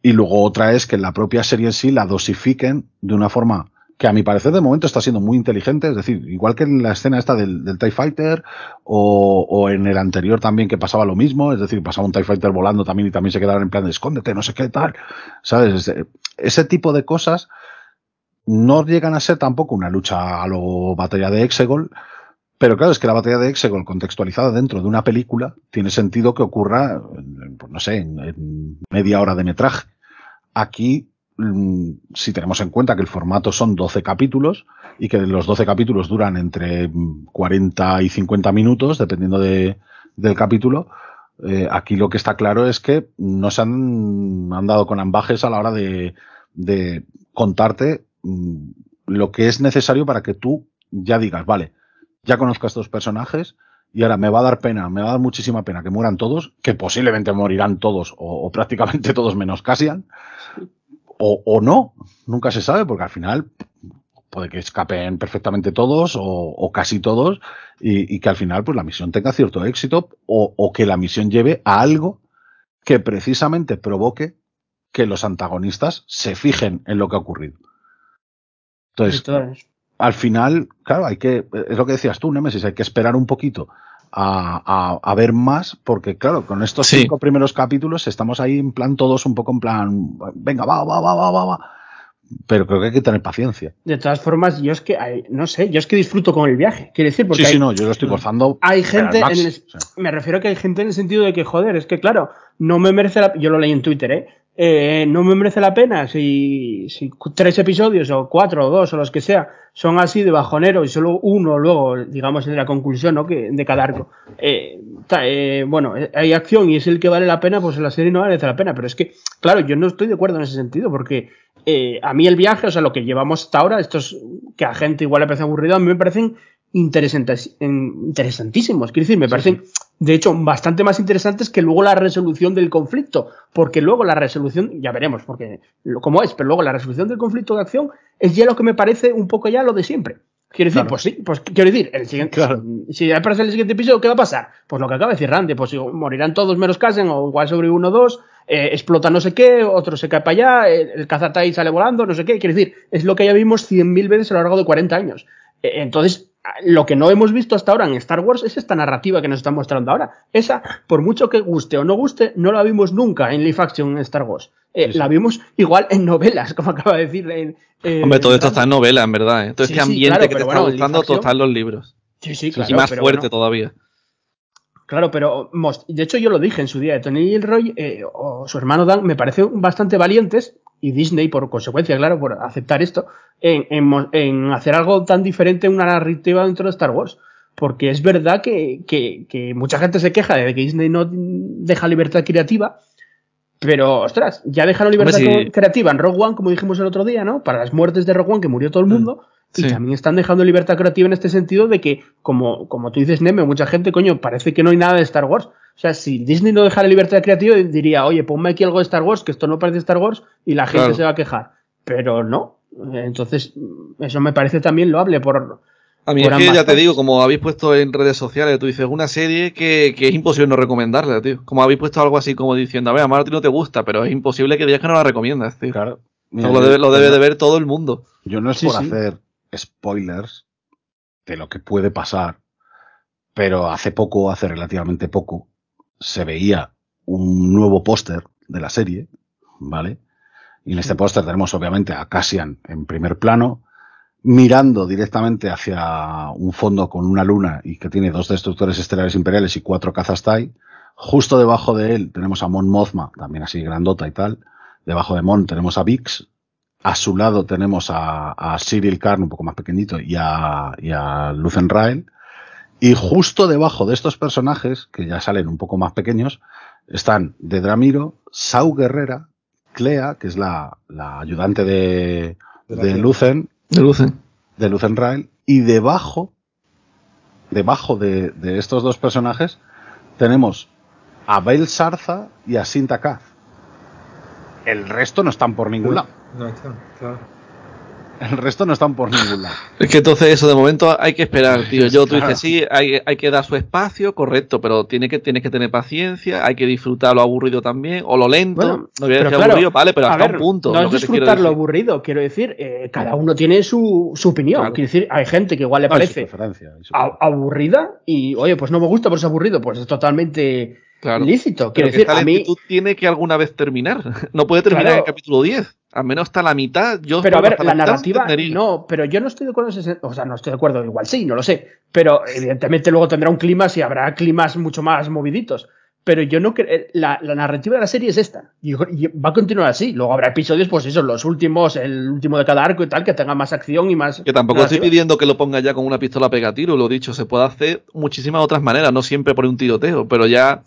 Y luego otra es que la propia serie en sí la dosifiquen de una forma que a mi parecer de momento está siendo muy inteligente, es decir, igual que en la escena esta del, TIE Fighter o, en el anterior también que pasaba lo mismo, es decir, pasaba un TIE Fighter volando también y también se quedaron en plan de escóndete, no sé qué tal, ¿sabes? Ese, ese tipo de cosas no llegan a ser tampoco una lucha a lo batalla de Exegol, pero claro, es que la batalla de Exegol contextualizada dentro de una película tiene sentido que ocurra, pues no sé, en, media hora de metraje. Aquí, mm, si tenemos en cuenta que el formato son 12 capítulos y que los 12 capítulos duran entre 40 y 50 minutos, dependiendo de, del capítulo, eh, aquí lo que está claro es que no se han, han dado con ambajes a la hora de, de contarte mm, lo que es necesario para que tú ya digas, vale, ya conozco a estos personajes y ahora me va a dar pena, me va a dar muchísima pena que mueran todos, que posiblemente morirán todos o, prácticamente todos menos Cassian, o, o, no, nunca se sabe, porque al final puede que escapen perfectamente todos o, casi todos y, y, que al final pues la misión tenga cierto éxito o, que la misión lleve a algo que precisamente provoque que los antagonistas se fijen en lo que ha ocurrido. Entonces al final, claro, hay que, es lo que decías tú, Nemesis, hay que esperar un poquito a, a, a ver más, porque claro, con estos sí. cinco primeros capítulos estamos ahí en plan, todos un poco en plan, venga, va, va, va, va, va, va. pero creo que hay que tener paciencia. De todas formas, yo es que, hay- no sé, yo es que disfruto con el viaje. Quiero decir, porque Sí, sí, no, yo lo estoy gozando. hay gente, en el- me refiero a que hay gente en el sentido de que, joder, es que claro, no me merece la, yo lo leí en Twitter, ¿eh? Eh, no me merece la pena si, tres episodios o cuatro o dos o los que sea son así de bajonero y solo uno luego, digamos, en la conclusión, ¿no? Que, de cada arco. Eh, ta- eh, bueno, eh, hay acción y es el que vale la pena, pues la serie no vale la pena. Pero es que, claro, yo no estoy de acuerdo en ese sentido porque a mí el viaje, o sea, lo que llevamos hasta ahora, estos que a gente igual le parece aburrido, a mí me parecen interesantes, interesantísimos. Quiero decir, me parecen, de hecho, bastante más interesantes que luego la resolución del conflicto. Porque luego la resolución, ya veremos, porque cómo es, pero luego la resolución del conflicto de acción es ya lo que me parece un poco ya lo de siempre. Quiero decir, Claro. pues sí, pues quiero decir, el siguiente, Claro. si aparece el siguiente episodio, ¿qué va a pasar? Pues lo que acaba de decir Randy, pues morirán todos menos Casen, o igual sobre uno o dos, eh, explota no sé qué, otro se cae para allá, el, el cazatai sale volando, no sé qué. Quiero decir, es lo que ya vimos 100.000 veces a lo largo de 40 años. Eh, entonces, lo que no hemos visto hasta ahora en Star Wars es esta narrativa que nos están mostrando ahora. Esa, por mucho que guste o no guste, no la vimos nunca en live action en Star Wars. Eh, La vimos igual en novelas, como acaba de decir. En, eh, Hombre, todo esto está en novela, en verdad. ¿eh? Todo Sí, este sí, ambiente claro, que te está gustando, todo está en los libros. Sí, sí, y claro, más pero fuerte bueno. todavía. Claro, pero de hecho yo lo dije en su día, Tony Gilroy eh, o su hermano Dan me parecen bastante valientes y Disney por consecuencia, claro, por aceptar esto, en, en en hacer algo tan diferente en una narrativa dentro de Star Wars. Porque es verdad que, que- que mucha gente se queja de que Disney no deja libertad creativa, pero ostras, ya dejaron libertad Hombre, sí. creativa en Rogue One, como dijimos el otro día, ¿no? Para las muertes de Rogue One que murió todo el mundo. Y Sí. también están dejando libertad creativa en este sentido de que, como, como tú dices, Neme, mucha gente, coño, parece que no hay nada de Star Wars. O sea, si Disney no dejara libertad creativa, diría, oye, ponme aquí algo de Star Wars, que esto no parece Star Wars, y la gente Claro. se va a quejar. Pero no. Entonces, eso me parece también loable por. A mí por es que ya te digo, como habéis puesto en redes sociales, tú dices una serie que, que es imposible no recomendarla, tío. Como habéis puesto algo así como diciendo, a ver, a Martín no te gusta, pero es imposible que digas que no la recomiendas, tío. Claro. Mira, lo debe, lo debe de ver todo el mundo. Yo no es Sí, por sí. hacer spoilers de lo que puede pasar, pero hace poco, hace relativamente poco, se veía un nuevo póster de la serie, ¿vale? Y en este póster tenemos obviamente a Cassian en primer plano, mirando directamente hacia un fondo con una luna y que tiene dos destructores estelares imperiales y cuatro cazas TIE. Justo debajo de él tenemos a Mon Mothma, también así grandota y tal. Debajo de Mon tenemos a Vix, a su lado tenemos a, a Cyril Karn, un poco más pequeñito, y a, y a Lucen Rael. Y justo debajo de estos personajes, que ya salen un poco más pequeños, están de Dramiro, Sau Guerrera, Clea, que es la, la ayudante de, De de. Lucen, De Lucen. de Lucen Rael, y debajo, debajo de, de estos dos personajes, tenemos a Bail Sarza y a Sinta Kaz. El resto no están por ningún lado. No está, claro. El resto no están por ningún lado. Es que entonces eso de momento hay que esperar, tío. Yo, tú Claro. dices, sí, hay, hay que dar su espacio, correcto, pero tiene que, tienes que tener paciencia, hay que disfrutar lo aburrido también, o lo lento. Bueno, no voy a decir claro, aburrido, vale, pero a hasta ver, un punto. No lo es que te quiero disfrutar lo aburrido, quiero decir, eh, cada uno tiene su, su opinión. Claro. Quiero decir, hay gente que igual le su parece aburrida y, oye, pues no me gusta por es aburrido, pues es totalmente Claro. lícito. Pero Quiero que decir, esta a mí. lentitud tiene que alguna vez terminar. No puede terminar Claro. en el capítulo 10. Al menos hasta la mitad. Yo Pero a ver, la narrativa, entendería. no, pero yo no estoy de acuerdo en ese sen- o sea, no estoy de acuerdo, igual sí, no lo sé, pero evidentemente luego tendrá un clima y habrá climas mucho más moviditos. Pero yo no creo, la, la narrativa de la serie es esta, y, va a continuar así. Luego habrá episodios, pues eso, los últimos, el último de cada arco y tal, que tenga más acción y más. Que tampoco estoy pidiendo que lo ponga ya con una pistola pega tiro, lo dicho, se puede hacer muchísimas otras maneras, no siempre por un tiroteo, pero ya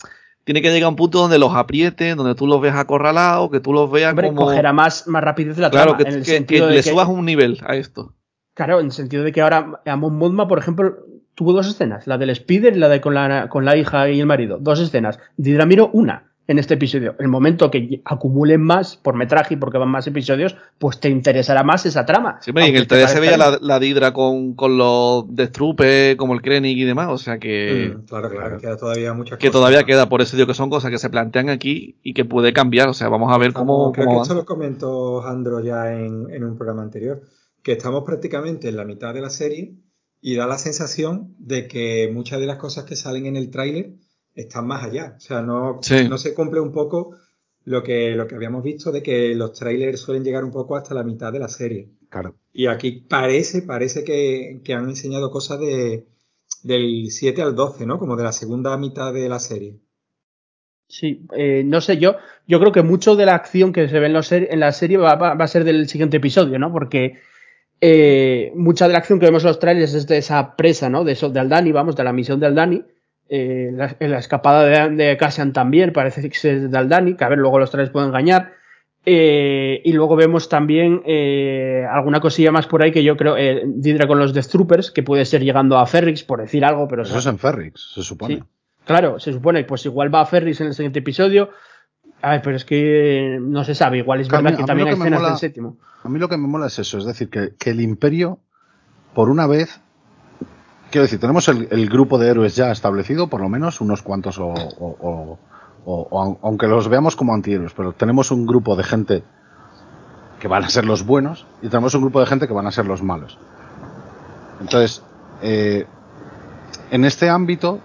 tiene que llegar a un punto donde los aprieten, donde tú los veas acorralados, que tú los veas Hombre, como... cogerá más, más rapidez la Claro, trama, que, en el que- sentido que de le que- subas un nivel a esto. Claro, en el sentido de que ahora Amon Mothma, por ejemplo, tuvo dos escenas, la del Spider y la de con la, con la hija y el marido, dos escenas. Didramiro, una en este episodio. El momento que acumulen más por metraje y porque van más episodios, pues te interesará más esa trama. Siempre y en el 3 se veía la, la Didra con, con los Destrupe, como el Krennic y demás, o sea que... Mm, claro, claro, queda todavía muchas que cosas. todavía queda, por eso digo que son cosas que se plantean aquí y que puede cambiar, o sea, vamos a ver cómo, creo cómo que van. esto lo comentó Andro ya en, en un programa anterior, que estamos prácticamente en la mitad de la serie y da la sensación de que muchas de las cosas que salen en el tráiler están más allá. O sea, no, Sí. no se cumple un poco lo que, lo que habíamos visto de que los trailers suelen llegar un poco hasta la mitad de la serie. Claro. Y aquí parece, parece que, que han enseñado cosas de, del 7 al 12, ¿no? Como de la segunda mitad de la serie. Sí, eh, no sé, yo, yo creo que mucho de la acción que se ve en, los ser- en la serie va, va- va a ser del siguiente episodio, ¿no? Porque eh, mucha de la acción que vemos en los trailers es de esa presa, ¿no? De eso, de Aldani, vamos, de la misión de Aldani. Eh, la, la escapada de, de Cassian también parece que es de Aldani, que a ver, luego los trailers pueden engañar. Eh, y luego vemos también eh, alguna cosilla más por ahí que yo creo, eh, Didra con los Death Troopers, que puede ser llegando a Ferrix, por decir algo, pero Eso es en Ferrix, se supone. Sí. Claro, se supone, pues igual va a Ferris en el siguiente episodio. A ver, pero es que no se sabe. Igual es verdad mí- que también hay que escenas mola- del séptimo. A mí lo que me mola es eso, es decir, que, que el imperio, por una vez, quiero decir, tenemos el, grupo de héroes ya establecido, por lo menos, unos cuantos, o, o- o- o- o aun- aunque los veamos como antihéroes, pero tenemos un grupo de gente que van a ser los buenos y tenemos un grupo de gente que van a ser los malos. Entonces, eh, en este ámbito,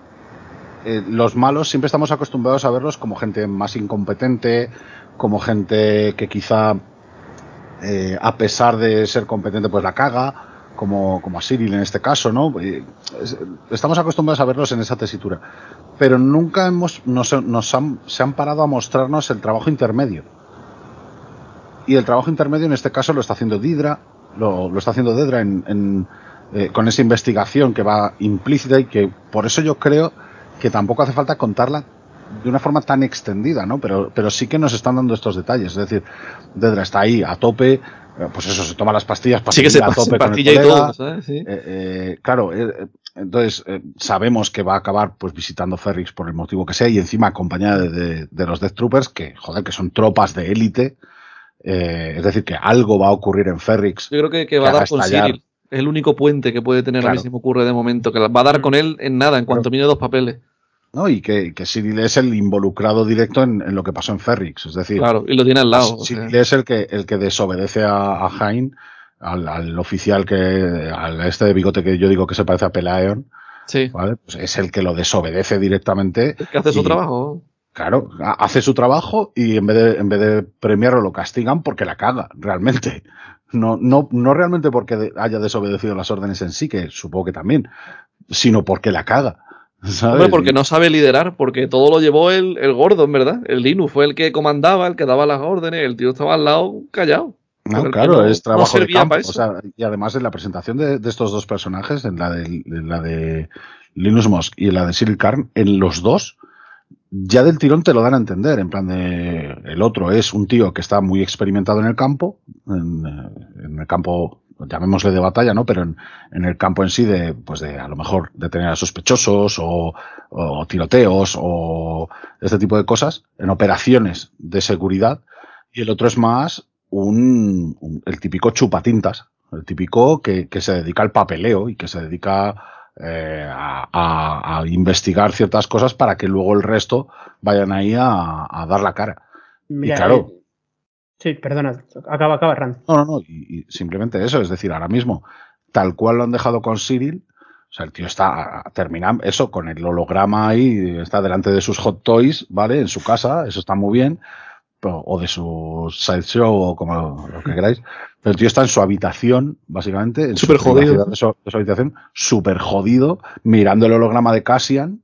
eh, los malos siempre estamos acostumbrados a verlos como gente más incompetente, como gente que quizá eh, a pesar de ser competente, pues la caga, como, como a Cyril en este caso, ¿no? Eh, es- estamos acostumbrados a verlos en esa tesitura. Pero nunca hemos, nos, nos han, se han parado a mostrarnos el trabajo intermedio. Y el trabajo intermedio en este caso lo está haciendo Didra, lo, lo está haciendo Dedra en, eh, con esa investigación que va implícita y que por eso yo creo que tampoco hace falta contarla de una forma tan extendida, ¿no? Pero, pero sí que nos están dando estos detalles. Es decir, Dedra está ahí a tope, pues eso, se toma las pastillas para Sí que se a con el pastilla y colega. todo, ¿sabes? Sí. Eh, eh, claro, eh, eh, entonces sabemos que va a acabar pues visitando Ferrix por el motivo que sea y encima acompañada de, de- de los Death Troopers, que joder, que son tropas de élite. Es decir, que algo va a ocurrir en Ferrix. Yo creo que, que va a dar con. Cyril. Es el único puente que puede tener, a mí Claro. se me ocurre de momento, que va a dar con él en nada, en cuanto mire dos papeles. ¿No? Y que, que Cyril es el involucrado directo en, en lo que pasó en Ferrix. Es decir, Claro, y lo tiene al lado. o Cyril sea. es el que, el que desobedece a, a Hain, al, al oficial que, al este de bigote que yo digo que se parece a Pelaeon, Sí, ¿vale? Pues es el que lo desobedece directamente. que hace su trabajo. Claro, ha- hace su trabajo y en vez de, en vez de premiarlo lo castigan porque la caga, realmente. No, no, no realmente porque haya desobedecido las órdenes en sí, que supongo que también, sino porque la caga. ¿sabes? Hombre, porque no sabe liderar, porque todo lo llevó el, el gordo, en verdad. El Linus fue el que comandaba, el que daba las órdenes, el tío estaba al lado callado. No, claro, no- es trabajo no de campo. o sea, y además en la presentación de, de estos dos personajes, en la de, en la de Linus Mosk y en la de Cyril Karn, en los dos, ya del tirón te lo dan a entender. En plan de. El otro es un tío que está muy experimentado en el campo, en, eh, en el campo, llamémosle de batalla, ¿no? Pero en, en el campo en sí, de, pues de a lo mejor detener a sospechosos o, o tiroteos o este tipo de cosas, en operaciones de seguridad. Y el otro es más un, un- el típico chupatintas, el típico que, que se dedica al papeleo y que se dedica eh, a, a- a investigar ciertas cosas para que luego el resto vayan ahí a, a dar la cara. Mira, y claro, eh, sí, perdona, acaba, acaba, Ran. no, no, no, y, y simplemente eso, es decir, ahora mismo, tal cual lo han dejado con Cyril, o sea, el tío está terminando eso con el holograma ahí, está delante de sus hot toys, ¿vale? En su casa, eso está muy bien, pero- o de su sideshow o como lo, que queráis. Pero el tío está en su habitación, básicamente, en su Súper jodido. De su, de su habitación, súper jodido, mirando el holograma de Cassian,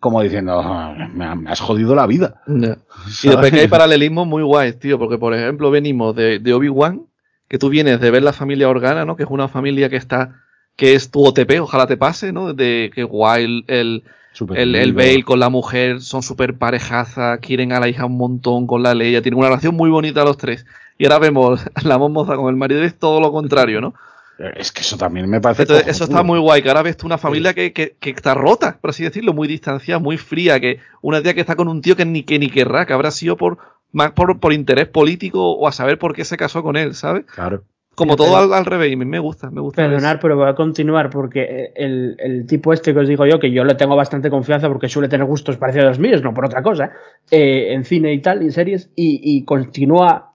como diciendo, "Ah, me, ha- me has jodido la vida. Y después que hay paralelismos muy guays, tío, porque por ejemplo venimos de, de Obi-Wan, que tú vienes de ver la familia Organa, ¿no? Que es una familia que está, que es tu OTP, ojalá te pase, ¿no? De que guay el, el, el. Bale con la mujer, son súper parejaza, quieren a la hija un montón con la Leia, tienen una relación muy bonita los tres. Y ahora vemos la moza con el marido, es todo lo contrario, ¿no? Es que eso también me parece. Entonces, eso está muy guay, que ahora ves tú una familia que, que, que está rota, por así decirlo, muy distanciada, muy fría, que una tía que está con un tío que ni que ni querrá, que habrá sido por más por, por interés político o a saber por qué se casó con él, ¿sabes? Claro. Como todo al, al revés, y me me gusta, me gusta. Perdonar, pero voy a continuar porque el, el tipo este que os digo yo, que yo le tengo bastante confianza porque suele tener gustos parecidos a los míos, no por otra cosa, eh, en cine y tal, y en series, y, y continúa,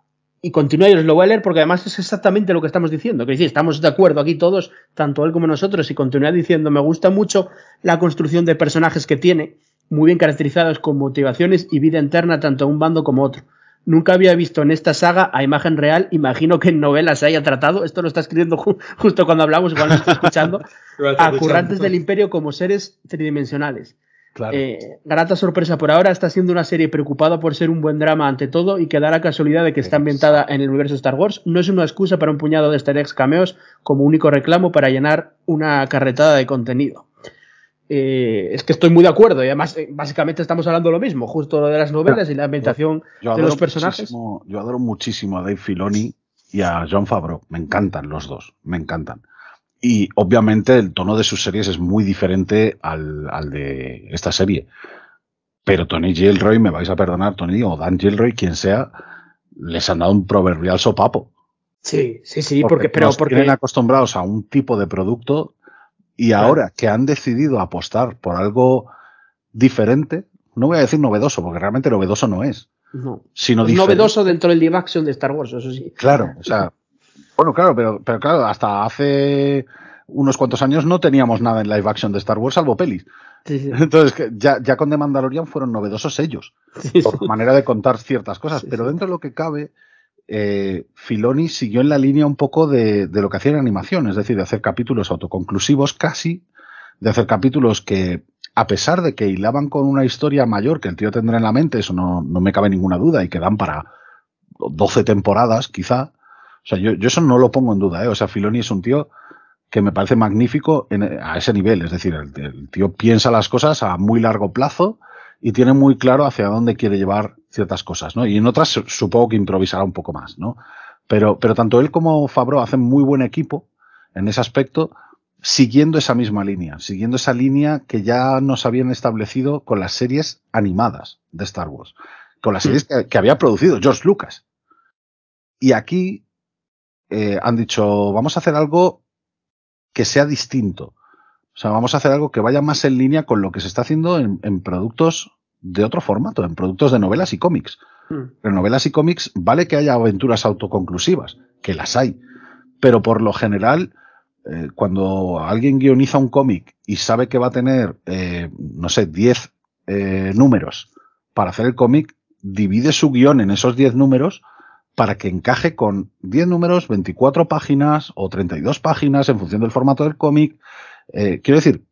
y continúa, y os lo voy a leer porque además es exactamente lo que estamos diciendo, que decir, estamos de acuerdo aquí todos, tanto él como nosotros, y continúa diciendo, me gusta mucho la construcción de personajes que tiene, muy bien caracterizados con motivaciones y vida interna tanto a un bando como a otro. Nunca había visto en esta saga a imagen real, imagino que en novelas se haya tratado, esto lo está escribiendo ju- justo cuando hablamos, igual no está escuchando, Lo a currantes del imperio como seres tridimensionales. Claro. Eh, grata sorpresa por ahora, está siendo una serie preocupada por ser un buen drama ante todo y que da la casualidad de que está ambientada en el universo Star Wars. No es una excusa para un puñado de eggs cameos como único reclamo para llenar una carretada de contenido. Eh, es que estoy muy de acuerdo y además eh, básicamente estamos hablando lo mismo, justo lo de las novelas y la ambientación Yo de los personajes. yo adoro muchísimo a Dave Filoni y a John Favreau. Me encantan los dos, me encantan. Y obviamente el tono de sus series es muy diferente al, al de esta serie. Pero Tony Gilroy, me vais a perdonar, Tony, o Dan Gilroy, quien sea, les han dado un proverbial sopapo. Sí, sí, sí, porque, pero nos porque tienen acostumbrados a un tipo de producto y ahora que han decidido apostar por algo diferente, no voy a decir novedoso, porque realmente novedoso no es, no, sino es novedoso dentro del live action de Star Wars, eso sí. Claro, o sea, bueno, claro, pero, pero claro, hasta hace unos cuantos años no teníamos nada en live action de Star Wars salvo pelis. Sí, sí. Entonces, ya, ya con The Mandalorian fueron novedosos ellos, Sí, por manera de contar ciertas cosas, pero dentro de lo que cabe, eh, Filoni siguió en la línea un poco de, de lo que hacía en animación, es decir, de hacer capítulos autoconclusivos casi, de hacer capítulos que, a pesar de que hilaban con una historia mayor que el tío tendrá en la mente, eso no, no me cabe ninguna duda, y que dan para 12 temporadas, quizá. O sea, yo, yo eso no lo pongo en duda, ¿eh? O sea, Filoni es un tío que me parece magnífico en- a ese nivel. Es decir, el, el tío piensa las cosas a muy largo plazo y tiene muy claro hacia dónde quiere llevar ciertas cosas, ¿no? Y en otras su- supongo que improvisará un poco más, ¿no? Pero, pero tanto él como Fabro hacen muy buen equipo en ese aspecto, siguiendo esa misma línea, siguiendo esa línea que ya nos habían establecido con las series animadas de Star Wars, con las series que, que había producido George Lucas. Y aquí eh, han dicho, vamos a hacer algo que sea distinto. O sea, vamos a hacer algo que vaya más en línea con lo que se está haciendo en, en productos de otro formato, en productos de novelas y cómics. Mm. En novelas y cómics vale que haya aventuras autoconclusivas, que las hay, pero por lo general, eh, cuando alguien guioniza un cómic y sabe que va a tener, eh, no sé, 10 eh, números para hacer el cómic, divide su guion en esos 10 números para que encaje con 10 números, 24 páginas o 32 páginas en función del formato del cómic. Eh, quiero decir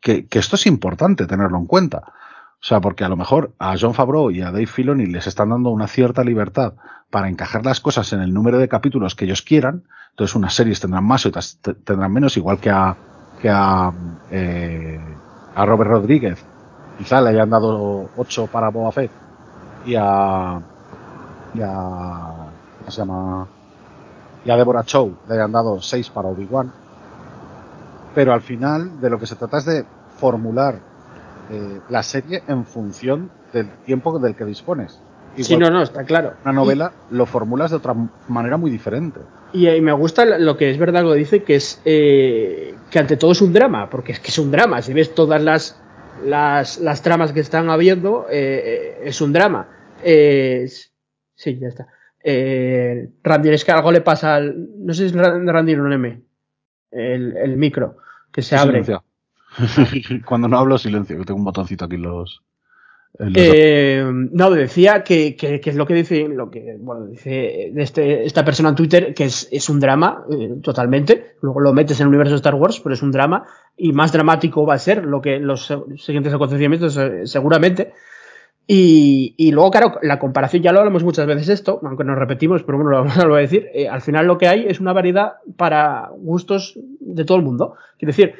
que, que esto es importante tenerlo en cuenta. O sea, porque a lo mejor a John Favreau y a Dave Filoni les están dando una cierta libertad para encajar las cosas en el número de capítulos que ellos quieran. Entonces unas series tendrán más y otras te- tendrán menos, igual que a, que a, eh, a Robert Rodríguez. Quizá le hayan dado 8 para Boba Fett y a, y a, ¿cómo se llama? Y a Deborah Chow le hayan dado 6 para Obi-Wan. Pero al final de lo que se trata es de formular eh, la serie en función del tiempo del que dispones. Sí, Igual no, no, está claro. una novela lo formulas de otra manera muy diferente. Y, y me gusta lo que es verdad lo dice, que es eh, que ante todo es un drama, porque es que es un drama. Si ves todas las, las, las tramas que están habiendo, eh, eh, es un drama. Eh, sí, ya está. Eh, Randy, es que algo le pasa al. No sé si es Ran- Randy o M. El, el micro, que se abre. Silencia. Cuando no hablo, silencio, que tengo un botoncito aquí en los. los- Eh, no, decía que, que- que es lo que dice, lo que, bueno, dice este, esta persona en Twitter, que es, es un drama, eh, totalmente. Luego lo metes en el universo de Star Wars, pero es un drama. Y más dramático va a ser lo que los siguientes acontecimientos, eh, seguramente. Y, y luego, claro, la comparación, ya lo hablamos muchas veces esto, aunque nos repetimos, pero bueno, lo, voy a decir. eh, al final lo que hay es una variedad para gustos de todo el mundo. Quiero decir,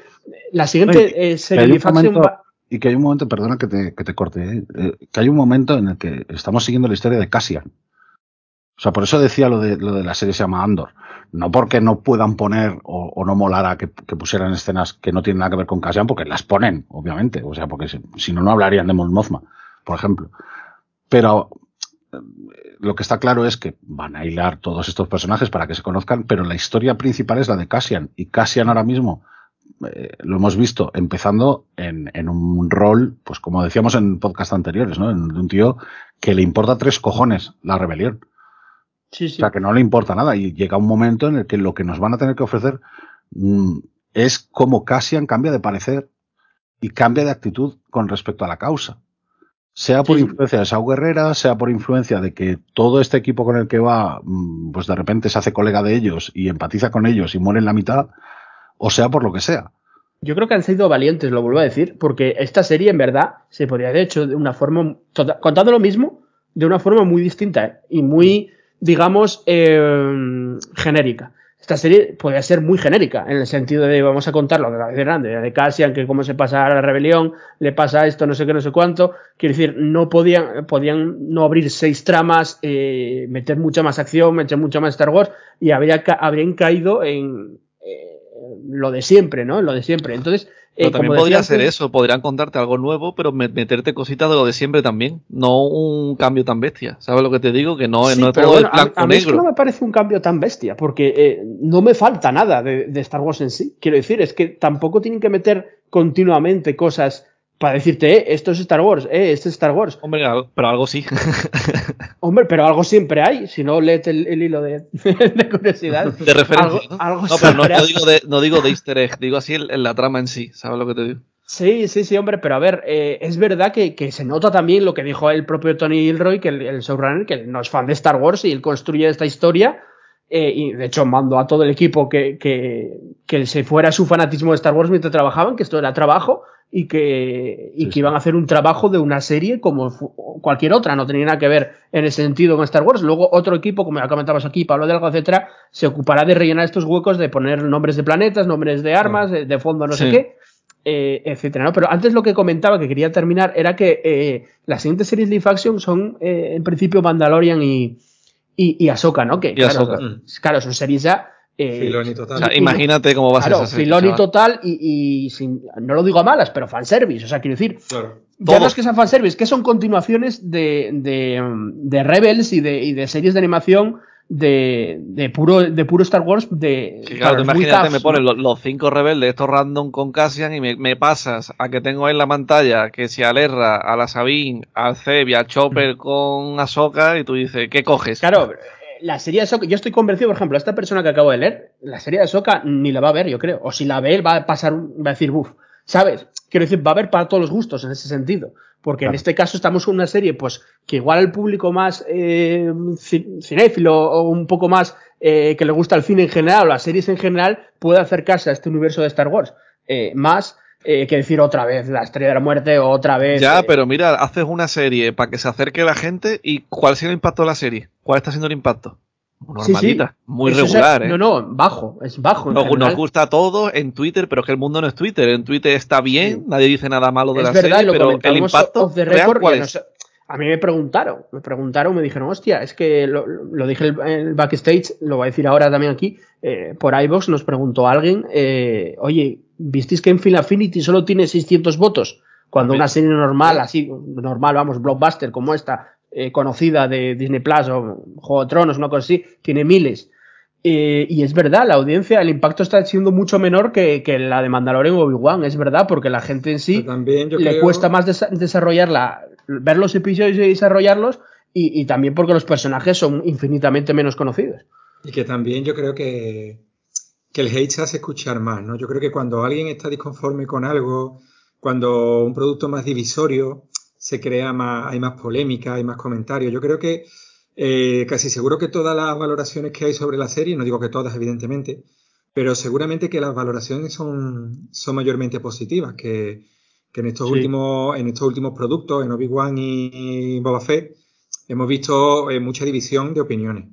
la siguiente Oye, eh, serie Y que hay un momento, perdona que te, que te corte, ¿eh? Eh, que hay un momento en el que estamos siguiendo la historia de Cassian. O sea, por eso decía lo de, lo de la serie se llama Andor. No porque no puedan poner o, o no molara que, que pusieran escenas que no tienen nada que ver con Cassian, porque las ponen, obviamente. O sea, porque si, si no, no hablarían de Mon Mothma, por ejemplo. Pero eh, lo que está claro es que van a hilar todos estos personajes para que se conozcan, pero la historia principal es la de Cassian. Y Cassian ahora mismo eh, lo hemos visto empezando en, en un rol, pues como decíamos en podcast anteriores, ¿no? En- de un tío que le importa tres cojones la rebelión. Sí, O sea, que no le importa nada. Y llega un momento en el que lo que nos van a tener que ofrecer mm, es cómo Cassian cambia de parecer y cambia de actitud con respecto a la causa. Sea por Sí. influencia de Sau Guerrera, sea por influencia de que todo este equipo con el que va, mm, pues de repente se hace colega de ellos y empatiza con ellos y muere en la mitad, o sea por lo que sea. Yo creo que han sido valientes, lo vuelvo a decir, porque esta serie en verdad se podría haber hecho de una forma, toda- contando lo mismo, de una forma muy distinta ¿eh? y muy, digamos, eh, genérica. Esta serie podría ser muy genérica, en el sentido de vamos a contar lo de la vez grande, de Cassian, que cómo se pasa a la rebelión, le pasa esto, no sé qué, no sé cuánto. Quiero decir, no podían, podían no abrir seis tramas, eh, meter mucha más acción, meter mucha más Star Wars, y habría, habrían caído en eh, lo de siempre, ¿no? En lo de siempre. Entonces, Pero eh, también podría ser eso, podrían contarte algo nuevo, pero me- meterte cositas de lo de siempre también. No un cambio tan bestia. ¿Sabes lo que te digo? Que no, Sí, no es todo bueno, el blanco a, a mí es que negro. no me parece un cambio tan bestia, porque eh, no me falta nada de, de Star Wars en sí. Quiero decir, es que tampoco tienen que meter continuamente cosas para decirte, eh, esto es Star Wars, eh, esto es Star Wars. Hombre, pero algo sí. Hombre, pero algo siempre hay, si no, léete el, el hilo de, de curiosidad. de referencia. Algo- ¿no? algo No, pero no, digo de, no digo de easter egg, digo así en, en la trama en sí. ¿Sabes lo que te digo? Sí, sí, sí, hombre, pero a ver, eh, es verdad que, que se nota también lo que dijo el propio Tony Gilroy, que el, el showrunner, que no es fan de Star Wars y él construye esta historia. Eh, y de hecho mandó a todo el equipo que, que, que se fuera su fanatismo de Star Wars mientras trabajaban, que esto era trabajo y que, y Sí, que sí. iban a hacer un trabajo de una serie como cualquier otra, no tenía nada que ver en ese sentido con Star Wars. Luego otro equipo, como ya comentabas aquí, Pablo Delgado, etcétera, se ocupará de rellenar estos huecos, de poner nombres de planetas, nombres de armas, de, de fondo no sé qué eh, etcétera, ¿no? Pero antes lo que comentaba, que quería terminar, era que eh, las siguientes series live action son, eh, en principio, Mandalorian y, y, y Ahsoka, ¿no? Que, Y claro, Ahsoka. claro, son series ya... eh, Filoni total. O sea, imagínate cómo va a ser Claro, esa serie, Filoni chaval. total y, y sin, no lo digo a malas, pero fanservice, o sea, quiero decir, Claro. ya no es que sean fanservice, que son continuaciones de, de, de Rebels y de, y de series de animación de, de, puro, de puro Star Wars de... Para claro, imagínate, me ¿no? ponen los, los cinco rebeldes, estos random con Cassian, y me, me pasas a que tengo ahí en la pantalla que si al Erra, a la Sabine, al Zeb y al Chopper con Ahsoka, y tú dices, ¿qué coges? Claro, eh, la serie de Ahsoka, yo estoy convencido, por ejemplo, esta persona que acabo de leer, la serie de Ahsoka ni la va a ver, yo creo. O si la ve, él va a pasar, un- va a decir, buf, ¿sabes? Quiero decir, va a haber para todos los gustos en ese sentido. Porque en este caso estamos con una serie, pues, que igual al público más eh, ci- cinéfilo o un poco más eh, que le gusta el cine en general o las series en general, puede acercarse a este universo de Star Wars. Eh, más eh, que decir otra vez la estrella de la muerte o otra vez. Ya, eh, pero mira, haces una serie para que se acerque la gente, ¿y cuál ha sido el impacto de la serie? ¿Cuál está siendo el impacto? Sí, sí. Normalita, muy Eso es- regular, ¿eh? No, no, bajo, es bajo. Nos, gusta a todos en Twitter, pero es que el mundo no es Twitter. En Twitter está bien, Sí. nadie dice nada malo de es la verdad, serie, lo pero el impacto off the real, record, ¿cuál y a es? nos- a mí me preguntaron, me preguntaron, me dijeron, hostia, es que lo, lo dije en el, en el backstage, lo voy a decir ahora también aquí, eh, por iVox nos preguntó alguien, eh, oye, ¿visteis que en Film Affinity solo tiene 600 votos? Cuando una serie normal, así, normal, vamos, blockbuster como esta, eh, conocida de Disney Plus o Juego de Tronos, una cosa así, tiene miles. Eh, y es verdad, la audiencia, el impacto está siendo mucho menor que, que la de Mandalorian o Obi-Wan, es verdad, porque la gente en sí también le creo- cuesta más desa- desarrollarla, ver los episodios y desarrollarlos, y, y también porque los personajes son infinitamente menos conocidos. Y que también yo creo que, que el hate se hace escuchar más, ¿no? Yo creo que cuando alguien está disconforme con algo, cuando un producto más divisorio, se crea más, hay más polémica, hay más comentarios. Yo creo que eh, casi seguro que todas las valoraciones que hay sobre la serie, no digo que todas, evidentemente, pero seguramente que las valoraciones son, son mayormente positivas, que, que en estos Sí. últimos, en estos últimos productos, en Obi-Wan y Boba Fett, hemos visto eh, mucha división de opiniones.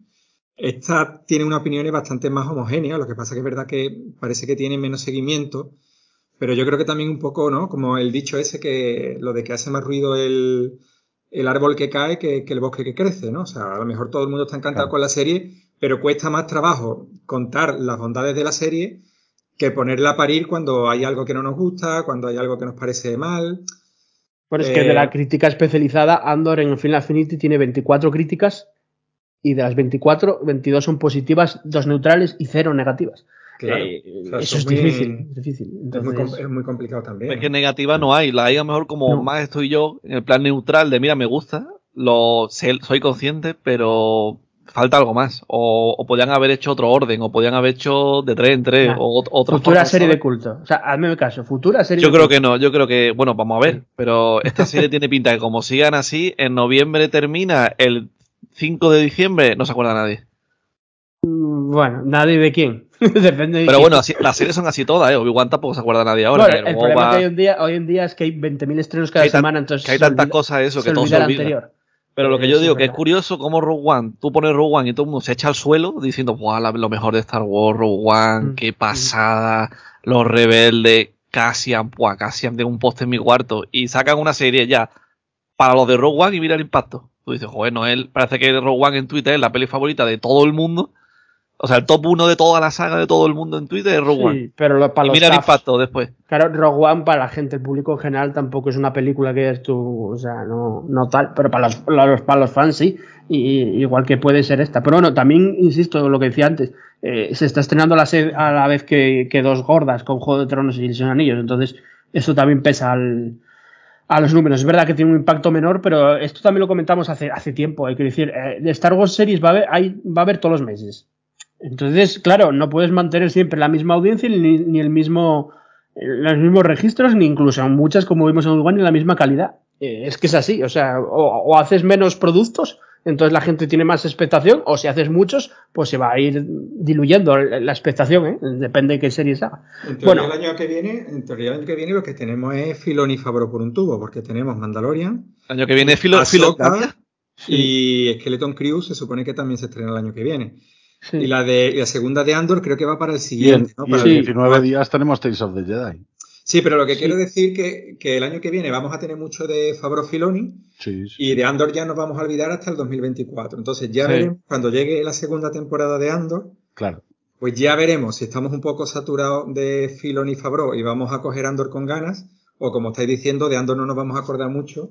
Esta tiene unas opiniones bastante más homogéneas, lo que pasa que es verdad que parece que tiene menos seguimiento, pero yo creo que también un poco, ¿no? Como el dicho ese que lo de que hace más ruido el, el árbol que cae que, que el bosque que crece, ¿no? O sea, a lo mejor todo el mundo está encantado Claro. con la serie, pero cuesta más trabajo contar las bondades de la serie que ponerla a parir cuando hay algo que no nos gusta, cuando hay algo que nos parece mal. Bueno, es que Eh, de la crítica especializada, Andor en Final Affinity tiene 24 críticas, y de las 24, 22 son positivas, dos neutrales y cero negativas. Claro. Eh, O sea, eso es muy- difícil, es difícil. Es muy, es complicado también. Es que negativa no hay, la hay a lo mejor como No. más estoy yo, en el plan neutral de mira, me gusta, lo sé- soy consciente, pero falta algo más. O, o podían haber hecho otro orden, o podían haber hecho de tres en tres, Nah. o ot- otra Futura serie ¿sabes? de culto. O sea, hazme caso, futura serie Yo de creo culto. que no, yo creo que, bueno, vamos a ver, pero esta serie tiene pinta que como sigan así, en noviembre termina, el 5 de diciembre no se acuerda nadie. Mm, Bueno, nadie de quién. Depende de Pero quién. bueno, así- las series son así todas, ¿eh? Obi-Wan tampoco se acuerda nadie ahora. Bueno, el problema que hay hoy en, día, hoy en día es que hay 20.000 estrenos cada Que hay tan- semana, entonces que hay tantas cosas eso, que todo se el olvida. anterior. Pero lo que Eh, yo digo, es que es curioso cómo Rogue One, tú pones Rogue One y todo el mundo se echa al suelo diciendo, ¡buah, lo mejor de Star Wars, Rogue One, Mm, qué pasada, los rebeldes, Cassian, ¡buah, Cassian tengo un post en mi cuarto! Y sacan una serie ya para los de Rogue One y mira el impacto. Tú dices, joder, Noel, parece que Rogue One en Twitter es la peli favorita de todo el mundo. O sea, el top 1 de toda la saga de todo el mundo en Twitter es Rogue One. Sí, pero lo- para los mira el impacto después. Claro, Rogue One para la gente, el público en general, tampoco es una película que es tú, o sea, no, no tal, pero para los, para los, fans sí, y, igual que puede ser esta. Pero bueno, también, insisto, lo que decía antes, eh, se está estrenando a la, a la vez que, que dos gordas con Juego de Tronos y los Anillos, entonces eso también pesa al, a los números. Es verdad que tiene un impacto menor, pero esto también lo comentamos hace, hace tiempo, hay que decir, eh, de Star Wars series va a haber, hay, va a haber todos los meses. Entonces, claro, no puedes mantener siempre la misma audiencia ni, ni el mismo los mismos registros, ni incluso muchas, como vimos en One, en la misma calidad. Eh, es que es así, o sea, o, o haces menos productos, entonces la gente tiene más expectación, o si haces muchos, pues se va a ir diluyendo la expectación, ¿eh? depende de qué series haga. En Bueno. el año que viene, en teoría, el año que viene lo que tenemos es Filoni y por un tubo, porque tenemos Mandalorian, El año que viene Ahsoka y Skeleton Crew se supone que también se estrena el año que viene. Sí. Y la de y la segunda de Andor creo que va para el Y en, siguiente, ¿no? y Para en el- 19 días tenemos Tales of the Jedi. Sí, pero lo que Sí. quiero decir que, que el año que viene vamos a tener mucho de Favreau Filoni Sí, sí. y de Andor ya nos vamos a olvidar hasta el 2024. Entonces ya Sí. veremos, cuando llegue la segunda temporada de Andor, Claro. pues ya veremos si estamos un poco saturados de Filoni y Favreau y vamos a coger Andor con ganas, o como estáis diciendo, de Andor no nos vamos a acordar mucho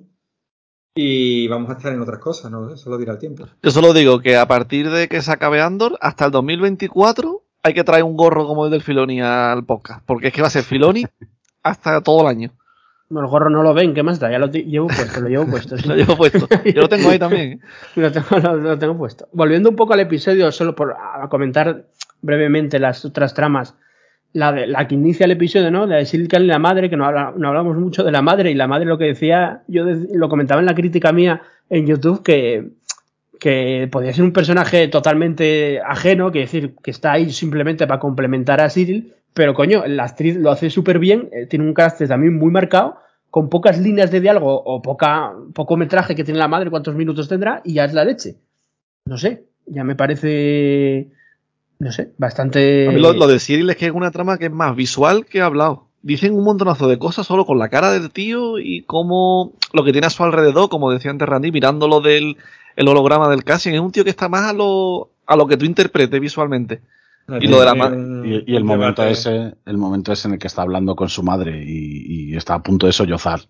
y vamos a estar en otras cosas, ¿no? Eso lo dirá el tiempo. Yo solo digo que a partir de que se acabe Andor, hasta el 2024, hay que traer un gorro como el del Filoni al podcast. Porque es que va a ser Filoni hasta todo el año. Bueno, el gorro no lo ven, ¿qué más da? Ya lo llevo puesto, lo llevo puesto. sí. Lo llevo puesto. Yo lo tengo ahí también. ¿eh? Lo tengo, lo- lo tengo puesto. Volviendo un poco al episodio, solo por a comentar brevemente las otras tramas. La, de, la que inicia el episodio, ¿no? La de Silkan y la madre, que no, habla- no hablamos mucho de la madre, y la madre lo que decía, yo lo comentaba en la crítica mía en YouTube, que, que podía ser un personaje totalmente ajeno, que decir, que está ahí simplemente para complementar a Cyril, pero coño, la actriz lo hace súper bien, eh, tiene un carácter también muy marcado, con pocas líneas de diálogo o poca, poco metraje que tiene la madre, cuántos minutos tendrá, y ya es la leche. No sé, ya me parece, no sé, bastante... A mí lo, lo de Cyril es que es una trama que es más visual que hablado. Dicen un montonazo de cosas solo con la cara del tío y cómo lo que tiene a su alrededor, como decía antes Randy, mirándolo del el holograma del Cassian. Es un tío que está más a lo, a lo que tú interpretes visualmente. Y lo de la Y, y el momento ese, el momento ese en el que está hablando con su madre y, y está a punto de sollozar.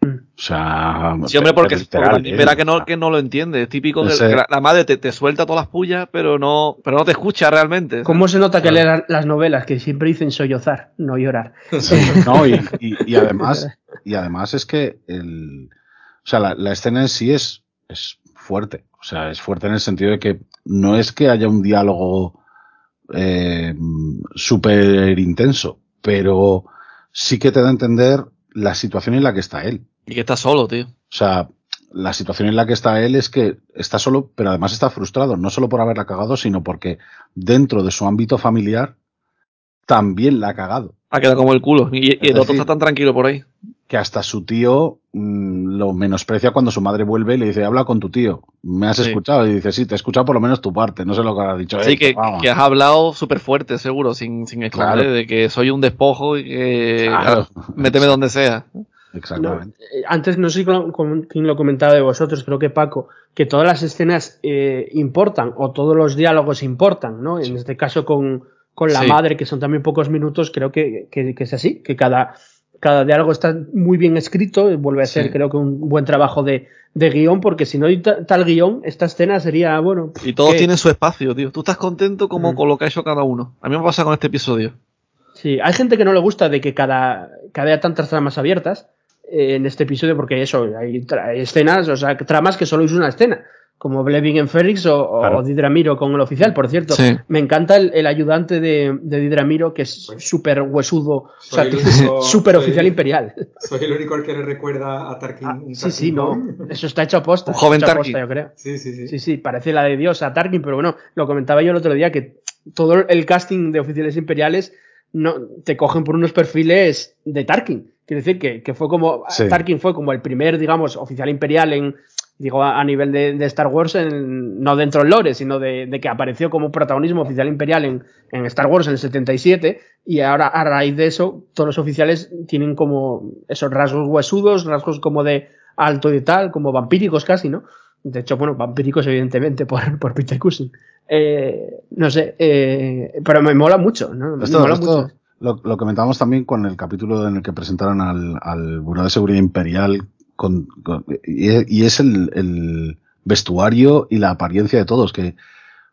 O sea, Sí, hombre, porque, literal, ¿eh? verá que no, que no lo entiende. Es típico que, la, madre te, te suelta todas las pullas, pero no, pero no te escucha realmente. ¿Cómo se nota que leer las novelas que siempre dicen sollozar, no llorar? No, y, y- y además, y además es que el, o sea, la, la escena en sí es, es fuerte. O sea, es fuerte en el sentido de que no es que haya un diálogo eh, súper intenso, pero sí que te da a entender la situación en la que está él. Y que está solo, tío. O sea, la situación en la que está él es que está solo, pero además está frustrado, no solo por haberla cagado, sino porque dentro de su ámbito familiar también la ha cagado. Ha quedado como el culo. Y, el otro está tan tranquilo por ahí. que hasta su tío lo menosprecia cuando su madre vuelve y le dice, habla con tu tío, ¿me has Sí. escuchado? Y dice, sí, te he escuchado por lo menos tu parte, no sé lo que has dicho. Así "Eh, que, vamos". que has hablado súper fuerte, seguro, sin, sin esconder, Claro. de que soy un despojo y que Claro. méteme donde sea. Exactamente. eh, antes no sé con- con- quién lo comentaba de vosotros, creo que Paco, que todas las escenas eh, importan o todos los diálogos importan, ¿no? En este caso con, con la Sí. madre, que son también pocos minutos, creo que, que- que es así, que cada, cada diálogo está muy bien escrito, y vuelve a ser Sí. creo que un buen trabajo de, de guion, porque si no hay ta- tal guion, esta escena sería, bueno... Y todos ¿qué? tienen su espacio, tío. Tú estás contento como Mm. con lo que ha hecho cada uno. A mí me pasa con este episodio. Sí, hay gente que no le gusta de que cada, que haya tantas tramas abiertas eh, en este episodio, porque eso, hay, hay escenas, o sea, tramas que solo es una escena. Como Blevin en Félix o, Claro. o Didramiro con el oficial. Por cierto, Sí. me encanta el, el ayudante de, de Didramiro, que es súper huesudo, o sea, súper oficial imperial. Soy el único al que le recuerda a Tarkin. Ah, un sí, sí, no. Eso está hecho a posta. Un joven Tarkin. posta, yo creo. Sí, sí, sí. Sí, sí, parece la de Dios a Tarkin, pero bueno, lo comentaba yo el otro día que todo el casting de oficiales imperiales no te cogen por unos perfiles de Tarkin. Quiero decir que, que fue como Sí. Tarkin fue como el primer, digamos, oficial imperial en digo a, nivel de, de Star Wars, en- no dentro del lore, sino de, de que apareció como protagonismo oficial imperial en, en Star Wars en el 77 y ahora a raíz de eso todos los oficiales tienen como esos rasgos huesudos, rasgos como de alto y tal, como vampíricos casi, ¿no? De hecho, bueno, vampíricos evidentemente por, por Peter Cushing. Eh, no sé, eh, pero me mola mucho, ¿no? Me Esto, mola esto mucho. lo, lo comentábamos también con el capítulo en el que presentaron al, al Buró de Seguridad Imperial con, con- y, y es el, el vestuario y la apariencia de todos. Que,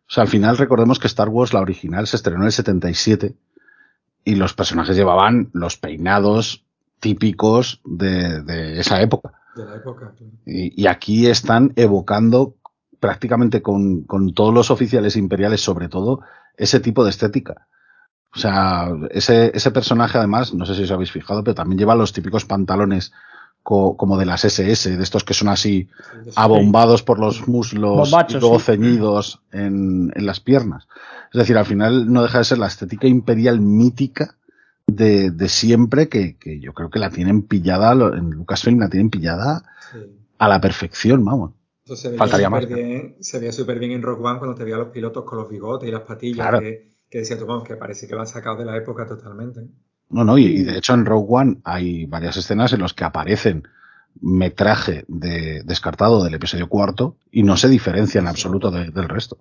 o sea, al final recordemos que Star Wars, la original, se estrenó en el 77 y los personajes llevaban los peinados típicos de, de esa época. De la época. claro. Y, y aquí están evocando prácticamente con, con todos los oficiales imperiales, sobre todo, ese tipo de estética. O sea, ese, ese personaje además, no sé si os habéis fijado, pero también lleva los típicos pantalones co- como de las SS, de estos que son así abombados por los muslos Bombachos, y luego sí. ceñidos en, en las piernas. Es decir, al final no deja de ser la estética imperial mítica de, de siempre que, que yo creo que la tienen pillada, en Lucasfilm la tienen pillada sí. a la perfección, vamos. Eso se veía Faltaría súper más. bien, se veía súper bien en Rock One cuando te veía a los pilotos con los bigotes y las patillas Claro. que, que decías tú, vamos, que parece que lo han sacado de la época totalmente. No, no, y, y de hecho en Rogue One hay varias escenas en las que aparecen metraje de, descartado del episodio cuarto y no se diferencia en absoluto de- del resto.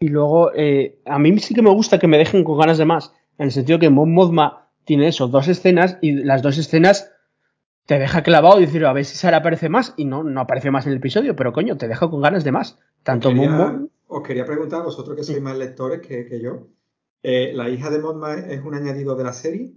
Y luego, eh, a mí sí que me gusta que me dejen con ganas de más, en el sentido que Mon Mothma tiene eso, dos escenas, y las dos escenas te deja clavado y decir, a ver si Sara aparece más, y no, no aparece más en el episodio, pero coño, te deja con ganas de más. Tanto Mon Mothma- os quería preguntar, vosotros que sois más lectores que, que yo, eh, ¿la hija de Monma es un añadido de la serie?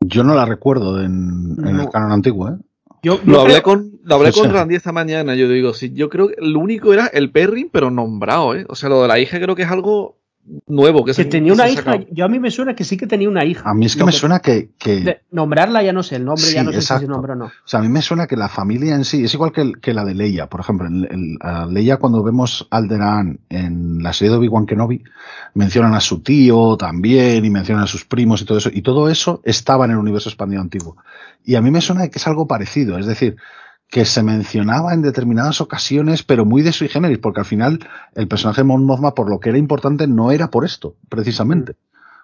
Yo no la recuerdo en, el canon antiguo, ¿eh? yo, Lo yo hablé creo- con, lo hablé O sea- con Randy esta mañana. Yo digo, sí, yo creo que lo único era el Perrin, pero nombrado, ¿eh? O sea, lo de la hija creo que es algo nuevo. Que, que se, tenía que se una hija, sacado. yo a mí me suena que sí que tenía una hija. A mí es que Lo me suena que, que- nombrarla ya no sé, el nombre ya no sé si es nombre o no. o sea, a mí me suena que la familia en sí es igual que, el- que la de Leia, por ejemplo. En, en- a Leia cuando vemos Alderaan en la serie de Obi-Wan Kenobi, mencionan a su tío también y mencionan a sus primos y todo eso. Y todo eso estaba en el universo expandido antiguo. Y a mí me suena que es algo parecido, es decir, que se mencionaba en determinadas ocasiones, pero muy de sui generis, porque al final el personaje de Mon Mothma, por lo que era importante, no era por esto, precisamente.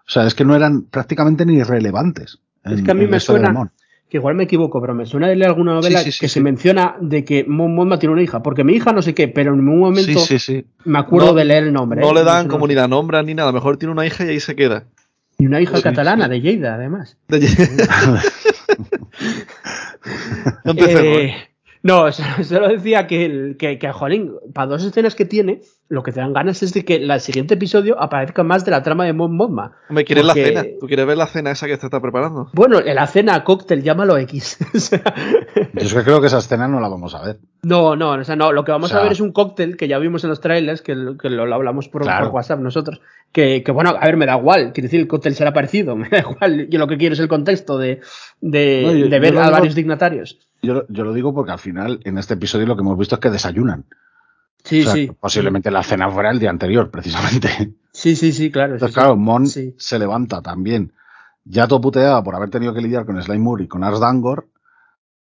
O sea, es que no eran prácticamente ni relevantes. Es que a mí me de suena que igual me equivoco, pero me suena de leer alguna novela Sí, sí, sí, que sí. se menciona de que Mon Mothma tiene una hija, porque mi hija no sé qué, pero en ningún momento Sí, sí, sí. me acuerdo No- de leer el nombre. No ¿eh? le dan Me como ni la nombran ni nada. A lo mejor tiene una hija y ahí se queda. Y una hija Sí, catalana, sí. de Lleida, además. Empecemos. Eh, no, solo, decía que, el, que, que, jolín, para dos escenas que tiene, lo que te dan ganas es de que el siguiente episodio aparezca más de la trama de Mon Mothma. Hombre, ¿quieres porque- la cena? ¿Tú quieres ver la cena esa que te está preparando? Bueno, en la cena cóctel, llámalo X. O sea, Yo es que creo que esa escena no la vamos a ver. no, no, o sea, no, lo que vamos O sea- a ver es un cóctel que ya vimos en los trailers, que, lo- que lo, lo hablamos por, Claro. por WhatsApp nosotros, que, que, bueno, a ver, me da igual, quiero decir, el cóctel será parecido, me da igual, yo lo que quiero es el contexto de, de, No, yo- de yo ver a digo- varios dignatarios. Yo, yo lo digo porque al final, en este episodio, lo que hemos visto es que desayunan. Sí, O sea, sí. Posiblemente la cena fuera el día anterior, precisamente. Sí, sí, sí, claro. Entonces, sí. claro, Mon Sí. se levanta también, ya toputeada por haber tenido que lidiar con Sly Moore y con Ars Dangor,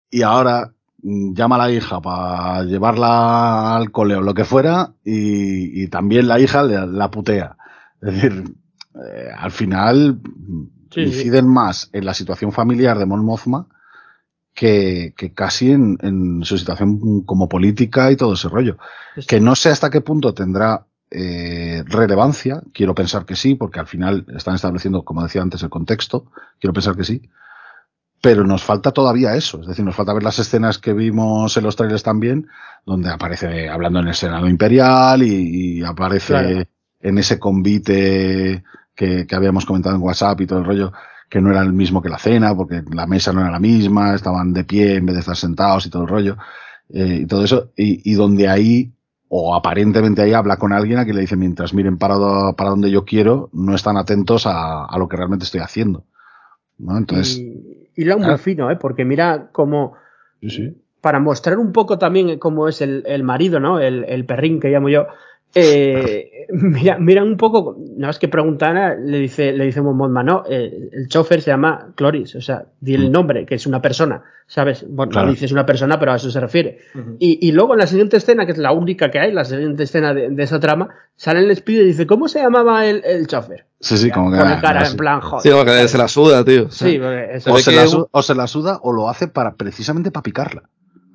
y ahora mm, llama a la hija para llevarla al cole o lo que fuera, y, y también la hija le- la putea. Es decir, eh, al final Sí, inciden más en la situación familiar de Mon Mothma que, que casi en, en su situación como política y todo ese rollo. Es- Que no sé hasta qué punto tendrá eh, relevancia, quiero pensar que sí, porque al final están estableciendo, como decía antes, el contexto, quiero pensar que sí, pero nos falta todavía eso, es decir, nos falta ver las escenas que vimos en los trailers también, donde aparece hablando en el Senado Imperial y, y aparece Claro. en ese convite que, que habíamos comentado en WhatsApp y todo el rollo, que no era el mismo que la cena, porque la mesa no era la misma, estaban de pie en vez de estar sentados y todo el rollo, eh, y todo eso, y, y donde ahí o aparentemente ahí habla con alguien a quien le dice mientras miren para, para donde yo quiero, no están atentos a, a lo que realmente estoy haciendo. ¿no? Entonces, y, y lo muy Ah. fino, ¿eh? porque mira cómo sí, sí. para mostrar un poco también cómo es el, el marido, ¿no? El, el perrín que llamo yo. Eh, mira, mira un poco, no es que preguntara, le dice, le dice Mon Mothma, no, eh, el chofer se llama Cloris, o sea, di el nombre, que es una persona, ¿sabes? Bueno, Claro. no dices una persona, pero a eso se refiere. Y, y luego en la siguiente escena, que es la única que hay, la siguiente escena de, de esa trama, sale el espíritu y dice, ¿cómo se llamaba el, el chofer? Sí, sí, como que. Pone cara en plan, joder. Sí, como que se la suda, tío. Sí, porque eso- o, se que la es un- su- o se la suda o lo hace para precisamente para picarla.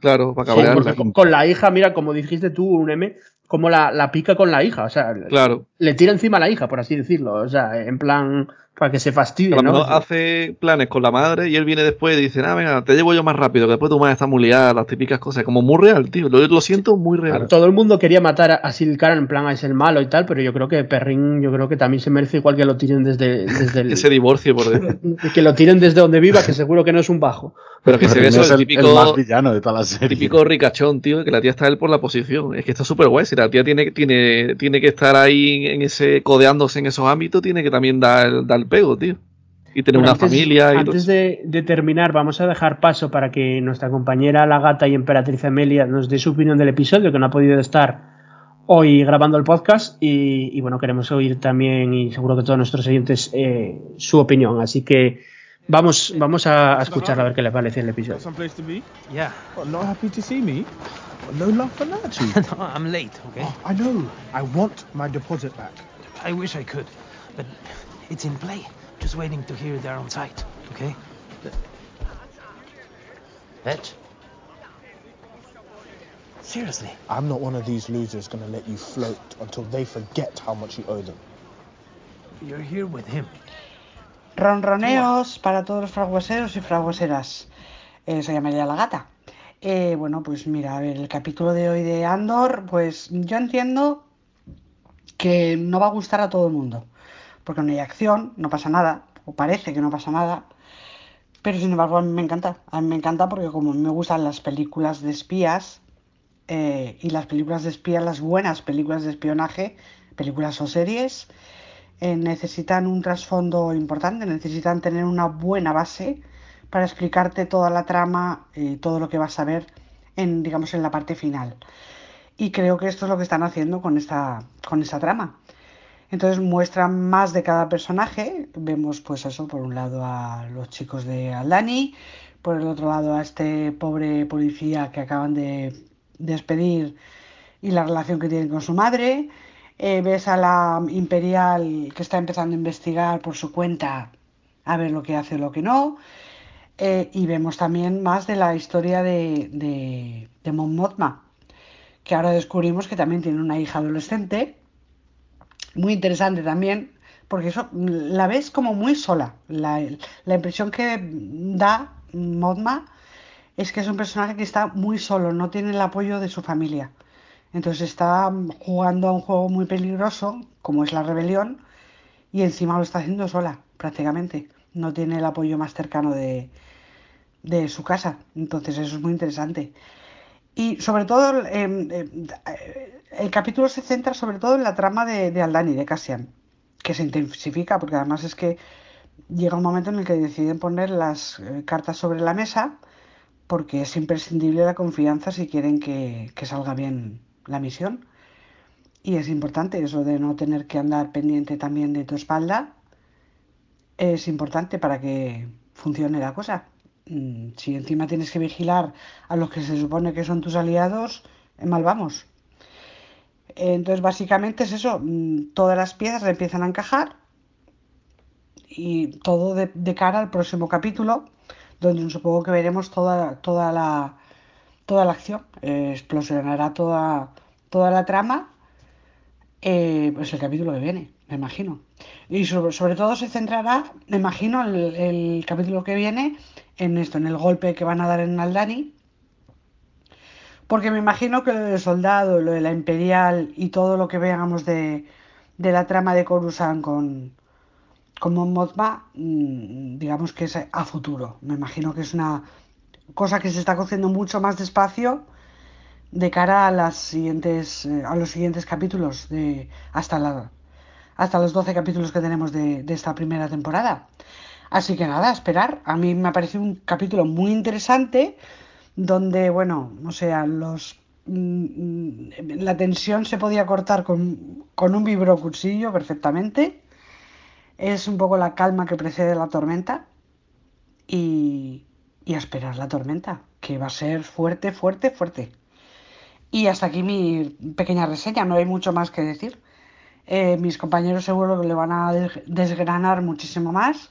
Claro, para Sí, porque con, con la hija, mira, como dijiste tú, un M, como la, la pica con la hija, o sea, Claro. le tira encima a la hija, por así decirlo, o sea, en plan, para que se fastidie, lo ¿no? hace planes con la madre y él viene después y dice, ah, venga, te llevo yo más rápido, que después tu madre está muy liada, las típicas cosas. Como muy real, tío. Lo, lo siento muy real. Todo el mundo quería matar a- a Silcar en plan, es el malo y tal, pero yo creo que Perrin, yo creo que también se merece igual que lo tiren desde, desde el, Que se divorcie por dentro. que lo tiren desde donde viva, que seguro que no es un bajo. Pero que se ve Es eso, el el, típico, el más villano de toda la serie. típico ricachón, tío, que la tía está él por la posición. Es que está súper guay. Si la tía tiene, tiene, tiene que estar ahí en ese, codeándose en esos ámbitos, tiene que también dar, dar el pego, tío. Y tener Bueno, una antes- familia y Antes de, de terminar, vamos a dejar paso para que nuestra compañera la gata y emperatriz Amelia nos dé su opinión del episodio, que no ha podido estar hoy grabando el podcast. Y, y bueno, queremos oír también, y seguro que todos nuestros oyentes, eh, su opinión. Así que vamos, vamos a, a escuchar a ver qué les parece el episodio. Someplace to be? Yeah. Not happy to see me? Well, no love for Nachi. no, I'm late, okay? Oh, I know. I want my deposit back. I wish I could, but it's in play. Just waiting to hear they're on site, okay? Vetch? Seriously? I'm not one of these losers gonna let you float until they forget how much you owe them. You're here with him. Ronroneos para todos los fraguaseros y fraguaseras. Eh, soy Amelia la Gata. Eh, bueno, pues mira, a ver, el capítulo de hoy de Andor, pues yo entiendo que no va a gustar a todo el mundo. Porque no hay acción, no pasa nada, o parece que no pasa nada. Pero sin embargo, a mí me encanta. A mí me encanta porque como me gustan las películas de espías, eh, y las películas de espías, las buenas películas de espionaje, películas o series, eh, necesitan un trasfondo importante, necesitan tener una buena base para explicarte toda la trama, eh, todo lo que vas a ver en, digamos, en la parte final. Y creo que esto es lo que están haciendo con esta, con esta trama. Entonces muestran más de cada personaje. Vemos, pues eso, por un lado a los chicos de Aldani, por el otro lado a este pobre policía que acaban de despedir y la relación que tienen con su madre. Eh, ves a la Imperial que está empezando a investigar por su cuenta a ver lo que hace o lo que no. Eh, y vemos también más de la historia de, de, Mon Mothma, que ahora descubrimos que también tiene una hija adolescente. Muy interesante también, porque eso la ves como muy sola. La, la impresión que da Mothma es que es un personaje que está muy solo, no tiene el apoyo de su familia. Entonces está jugando a un juego muy peligroso, como es la rebelión, y encima lo está haciendo sola, prácticamente. No tiene el apoyo más cercano de, de su casa. Entonces eso es muy interesante. Y sobre todo, eh, eh, el capítulo se centra sobre todo en la trama de, de Aldani, de Cassian, que se intensifica, porque además es que llega un momento en el que deciden poner las eh, cartas sobre la mesa, porque es imprescindible la confianza si quieren que, que salga bien la misión. Y es importante eso de no tener que andar pendiente también de tu espalda. Es importante para que funcione la cosa. Mm, Si encima tienes que vigilar a los que se supone que son tus aliados, eh, mal vamos. Entonces, básicamente es eso. mm, Todas las piezas empiezan a encajar y todo de, cara al próximo capítulo, donde supongo que veremos toda, toda la toda la acción, eh, explosionará toda, toda la trama, eh, pues el capítulo que viene, me imagino. Y sobre, sobre todo se centrará, me imagino, el, el, capítulo que viene en esto, en el golpe que van a dar en Aldani. Porque me imagino que lo del soldado, lo de la imperial y todo lo que veamos de, de la trama de Coruscant con, con Mon Mothma, mmm, digamos que es a futuro. Me imagino que es una cosa que se está cociendo mucho más despacio, de cara a las siguientes eh, a los siguientes capítulos de hasta la hasta los 12 capítulos que tenemos de, de esta primera temporada. Así que nada, a esperar. A mí me ha parecido un capítulo muy interesante donde, bueno, o sea, los mm, la tensión se podía cortar con, con un vibrocuchillo perfectamente. Es un poco la calma que precede la tormenta y, y a esperar la tormenta, que va a ser fuerte, fuerte, fuerte. Y hasta aquí mi pequeña reseña, no hay mucho más que decir. Eh, mis compañeros seguro que le van a desgranar muchísimo más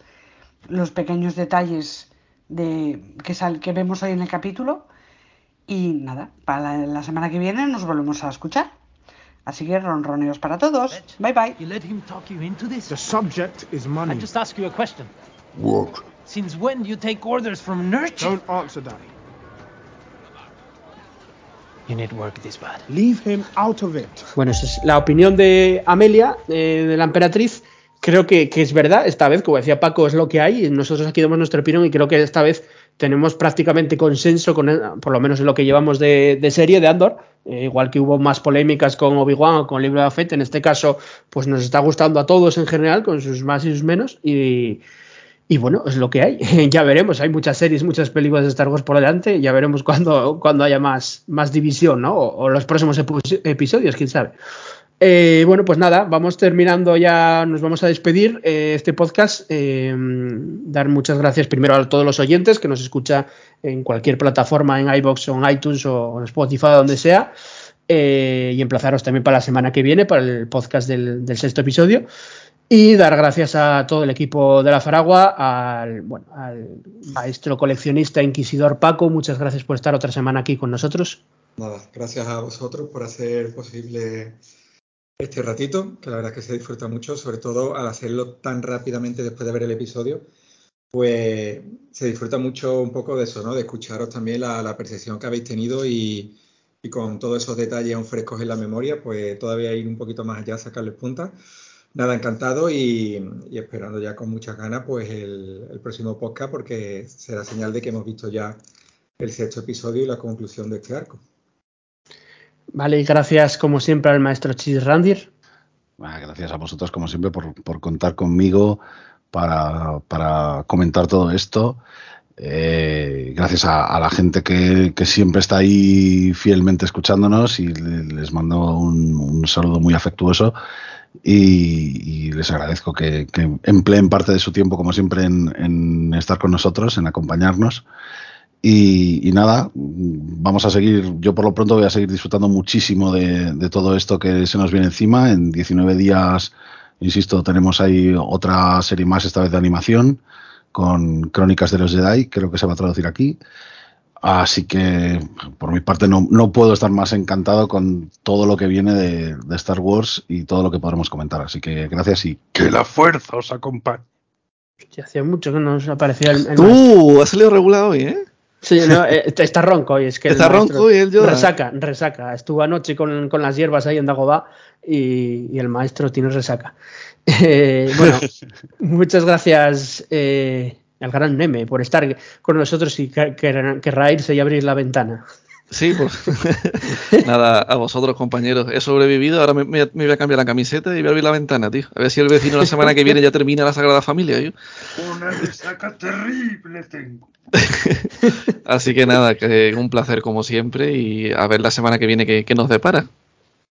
los pequeños detalles de, que, sal, que vemos hoy en el capítulo. Y nada, para la, la, semana que viene nos volvemos a escuchar. Así que ronroneos para todos. Bye bye. You let him talk you into this? The subject is money. I just ask you a question. What? Since when do you take orders from Nurture? Don't answer. You need work this bad. Leave him out of it. Bueno, esa es la opinión de Amelia, eh, de la emperatriz. Creo que, que, es verdad, esta vez, como decía Paco, es lo que hay. Nosotros aquí damos nuestra opinión y creo que esta vez tenemos prácticamente consenso, con por lo menos en lo que llevamos de, de serie de Andor. Eh, igual que hubo más polémicas con Obi-Wan o con libro de Fett, en este caso, pues nos está gustando a todos en general, con sus más y sus menos. Y, y bueno, es lo que hay. ya veremos, hay muchas series, muchas películas de Star Wars por delante. Ya veremos cuando, cuando haya más, más división, ¿no? O, o los próximos episodios, quién sabe. Eh, bueno, pues nada, vamos terminando ya, nos vamos a despedir eh, este podcast. Eh, dar muchas gracias primero a todos los oyentes que nos escucha en cualquier plataforma, en iBox o en iTunes o en Spotify, donde sea. Y emplazaros también para la semana que viene, para el podcast del, del, sexto episodio. Y dar gracias a todo el equipo de la Faragua, al, bueno, al maestro coleccionista inquisidor Paco. Muchas gracias por estar otra semana aquí con nosotros. Nada, gracias a vosotros por hacer posible este ratito, que la verdad es que se disfruta mucho, sobre todo al hacerlo tan rápidamente después de ver el episodio, pues se disfruta mucho un poco de eso, ¿no? De escucharos también la, percepción que habéis tenido y, con todos esos detalles aún frescos en la memoria, pues todavía ir un poquito más allá, sacarles punta. Nada, encantado y, y, esperando ya con muchas ganas pues el, el próximo podcast porque será señal de que hemos visto ya el sexto episodio y la conclusión de este arco. Vale, y gracias como siempre al maestro Chis Randir. Gracias a vosotros como siempre por, por contar conmigo para, para, comentar todo esto. Eh, gracias a, la gente que, que, siempre está ahí fielmente escuchándonos y les mando un, un saludo muy afectuoso y, y les agradezco que, que, empleen parte de su tiempo como siempre en, en estar con nosotros, en acompañarnos. Y, y, nada, vamos a seguir, yo por lo pronto voy a seguir disfrutando muchísimo de, de, todo esto que se nos viene encima. En 19 días, insisto, tenemos ahí otra serie más, esta vez de animación, con Crónicas de los Jedi, creo que se va a traducir aquí. Así que, por mi parte, no, no puedo estar más encantado con todo lo que viene de, de Star Wars y todo lo que podremos comentar. Así que gracias y que la fuerza os acompañe. Hacía mucho que nos aparecía el. el ¡Uh! Ha salido regulado hoy, ¿eh? Sí, no, eh, está ronco y es que está ronco y él llora. Resaca, resaca. Estuvo anoche con, con las hierbas ahí en Dagobah y, y el maestro tiene resaca. Eh, bueno, muchas gracias eh, al gran Neme por estar con nosotros y que, que, querrá irse y abrir la ventana. Sí, pues nada, a vosotros compañeros, he sobrevivido, ahora me, voy a cambiar la camiseta y voy a abrir la ventana, tío. A ver si el vecino la semana que viene ya termina la Sagrada Familia, ¿yo? Una resaca terrible tengo. Así que nada, que un placer como siempre y a ver la semana que viene qué, qué nos depara.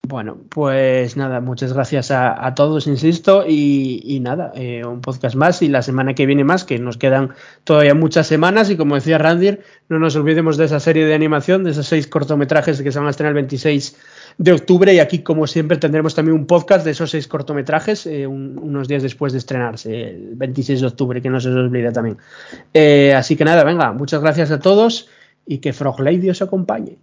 Bueno, pues nada, muchas gracias a, a todos, insisto, y, y nada, eh, un podcast más y la semana que viene más, que nos quedan todavía muchas semanas y como decía Randir, no nos olvidemos de esa serie de animación, de esos seis cortometrajes que se van a estrenar el 26 de octubre y aquí como siempre tendremos también un podcast de esos seis cortometrajes eh, un, unos días después de estrenarse, el 26 de octubre, que no se os olvide también. Eh, así que nada, venga, muchas gracias a todos y que Frog Lady os acompañe.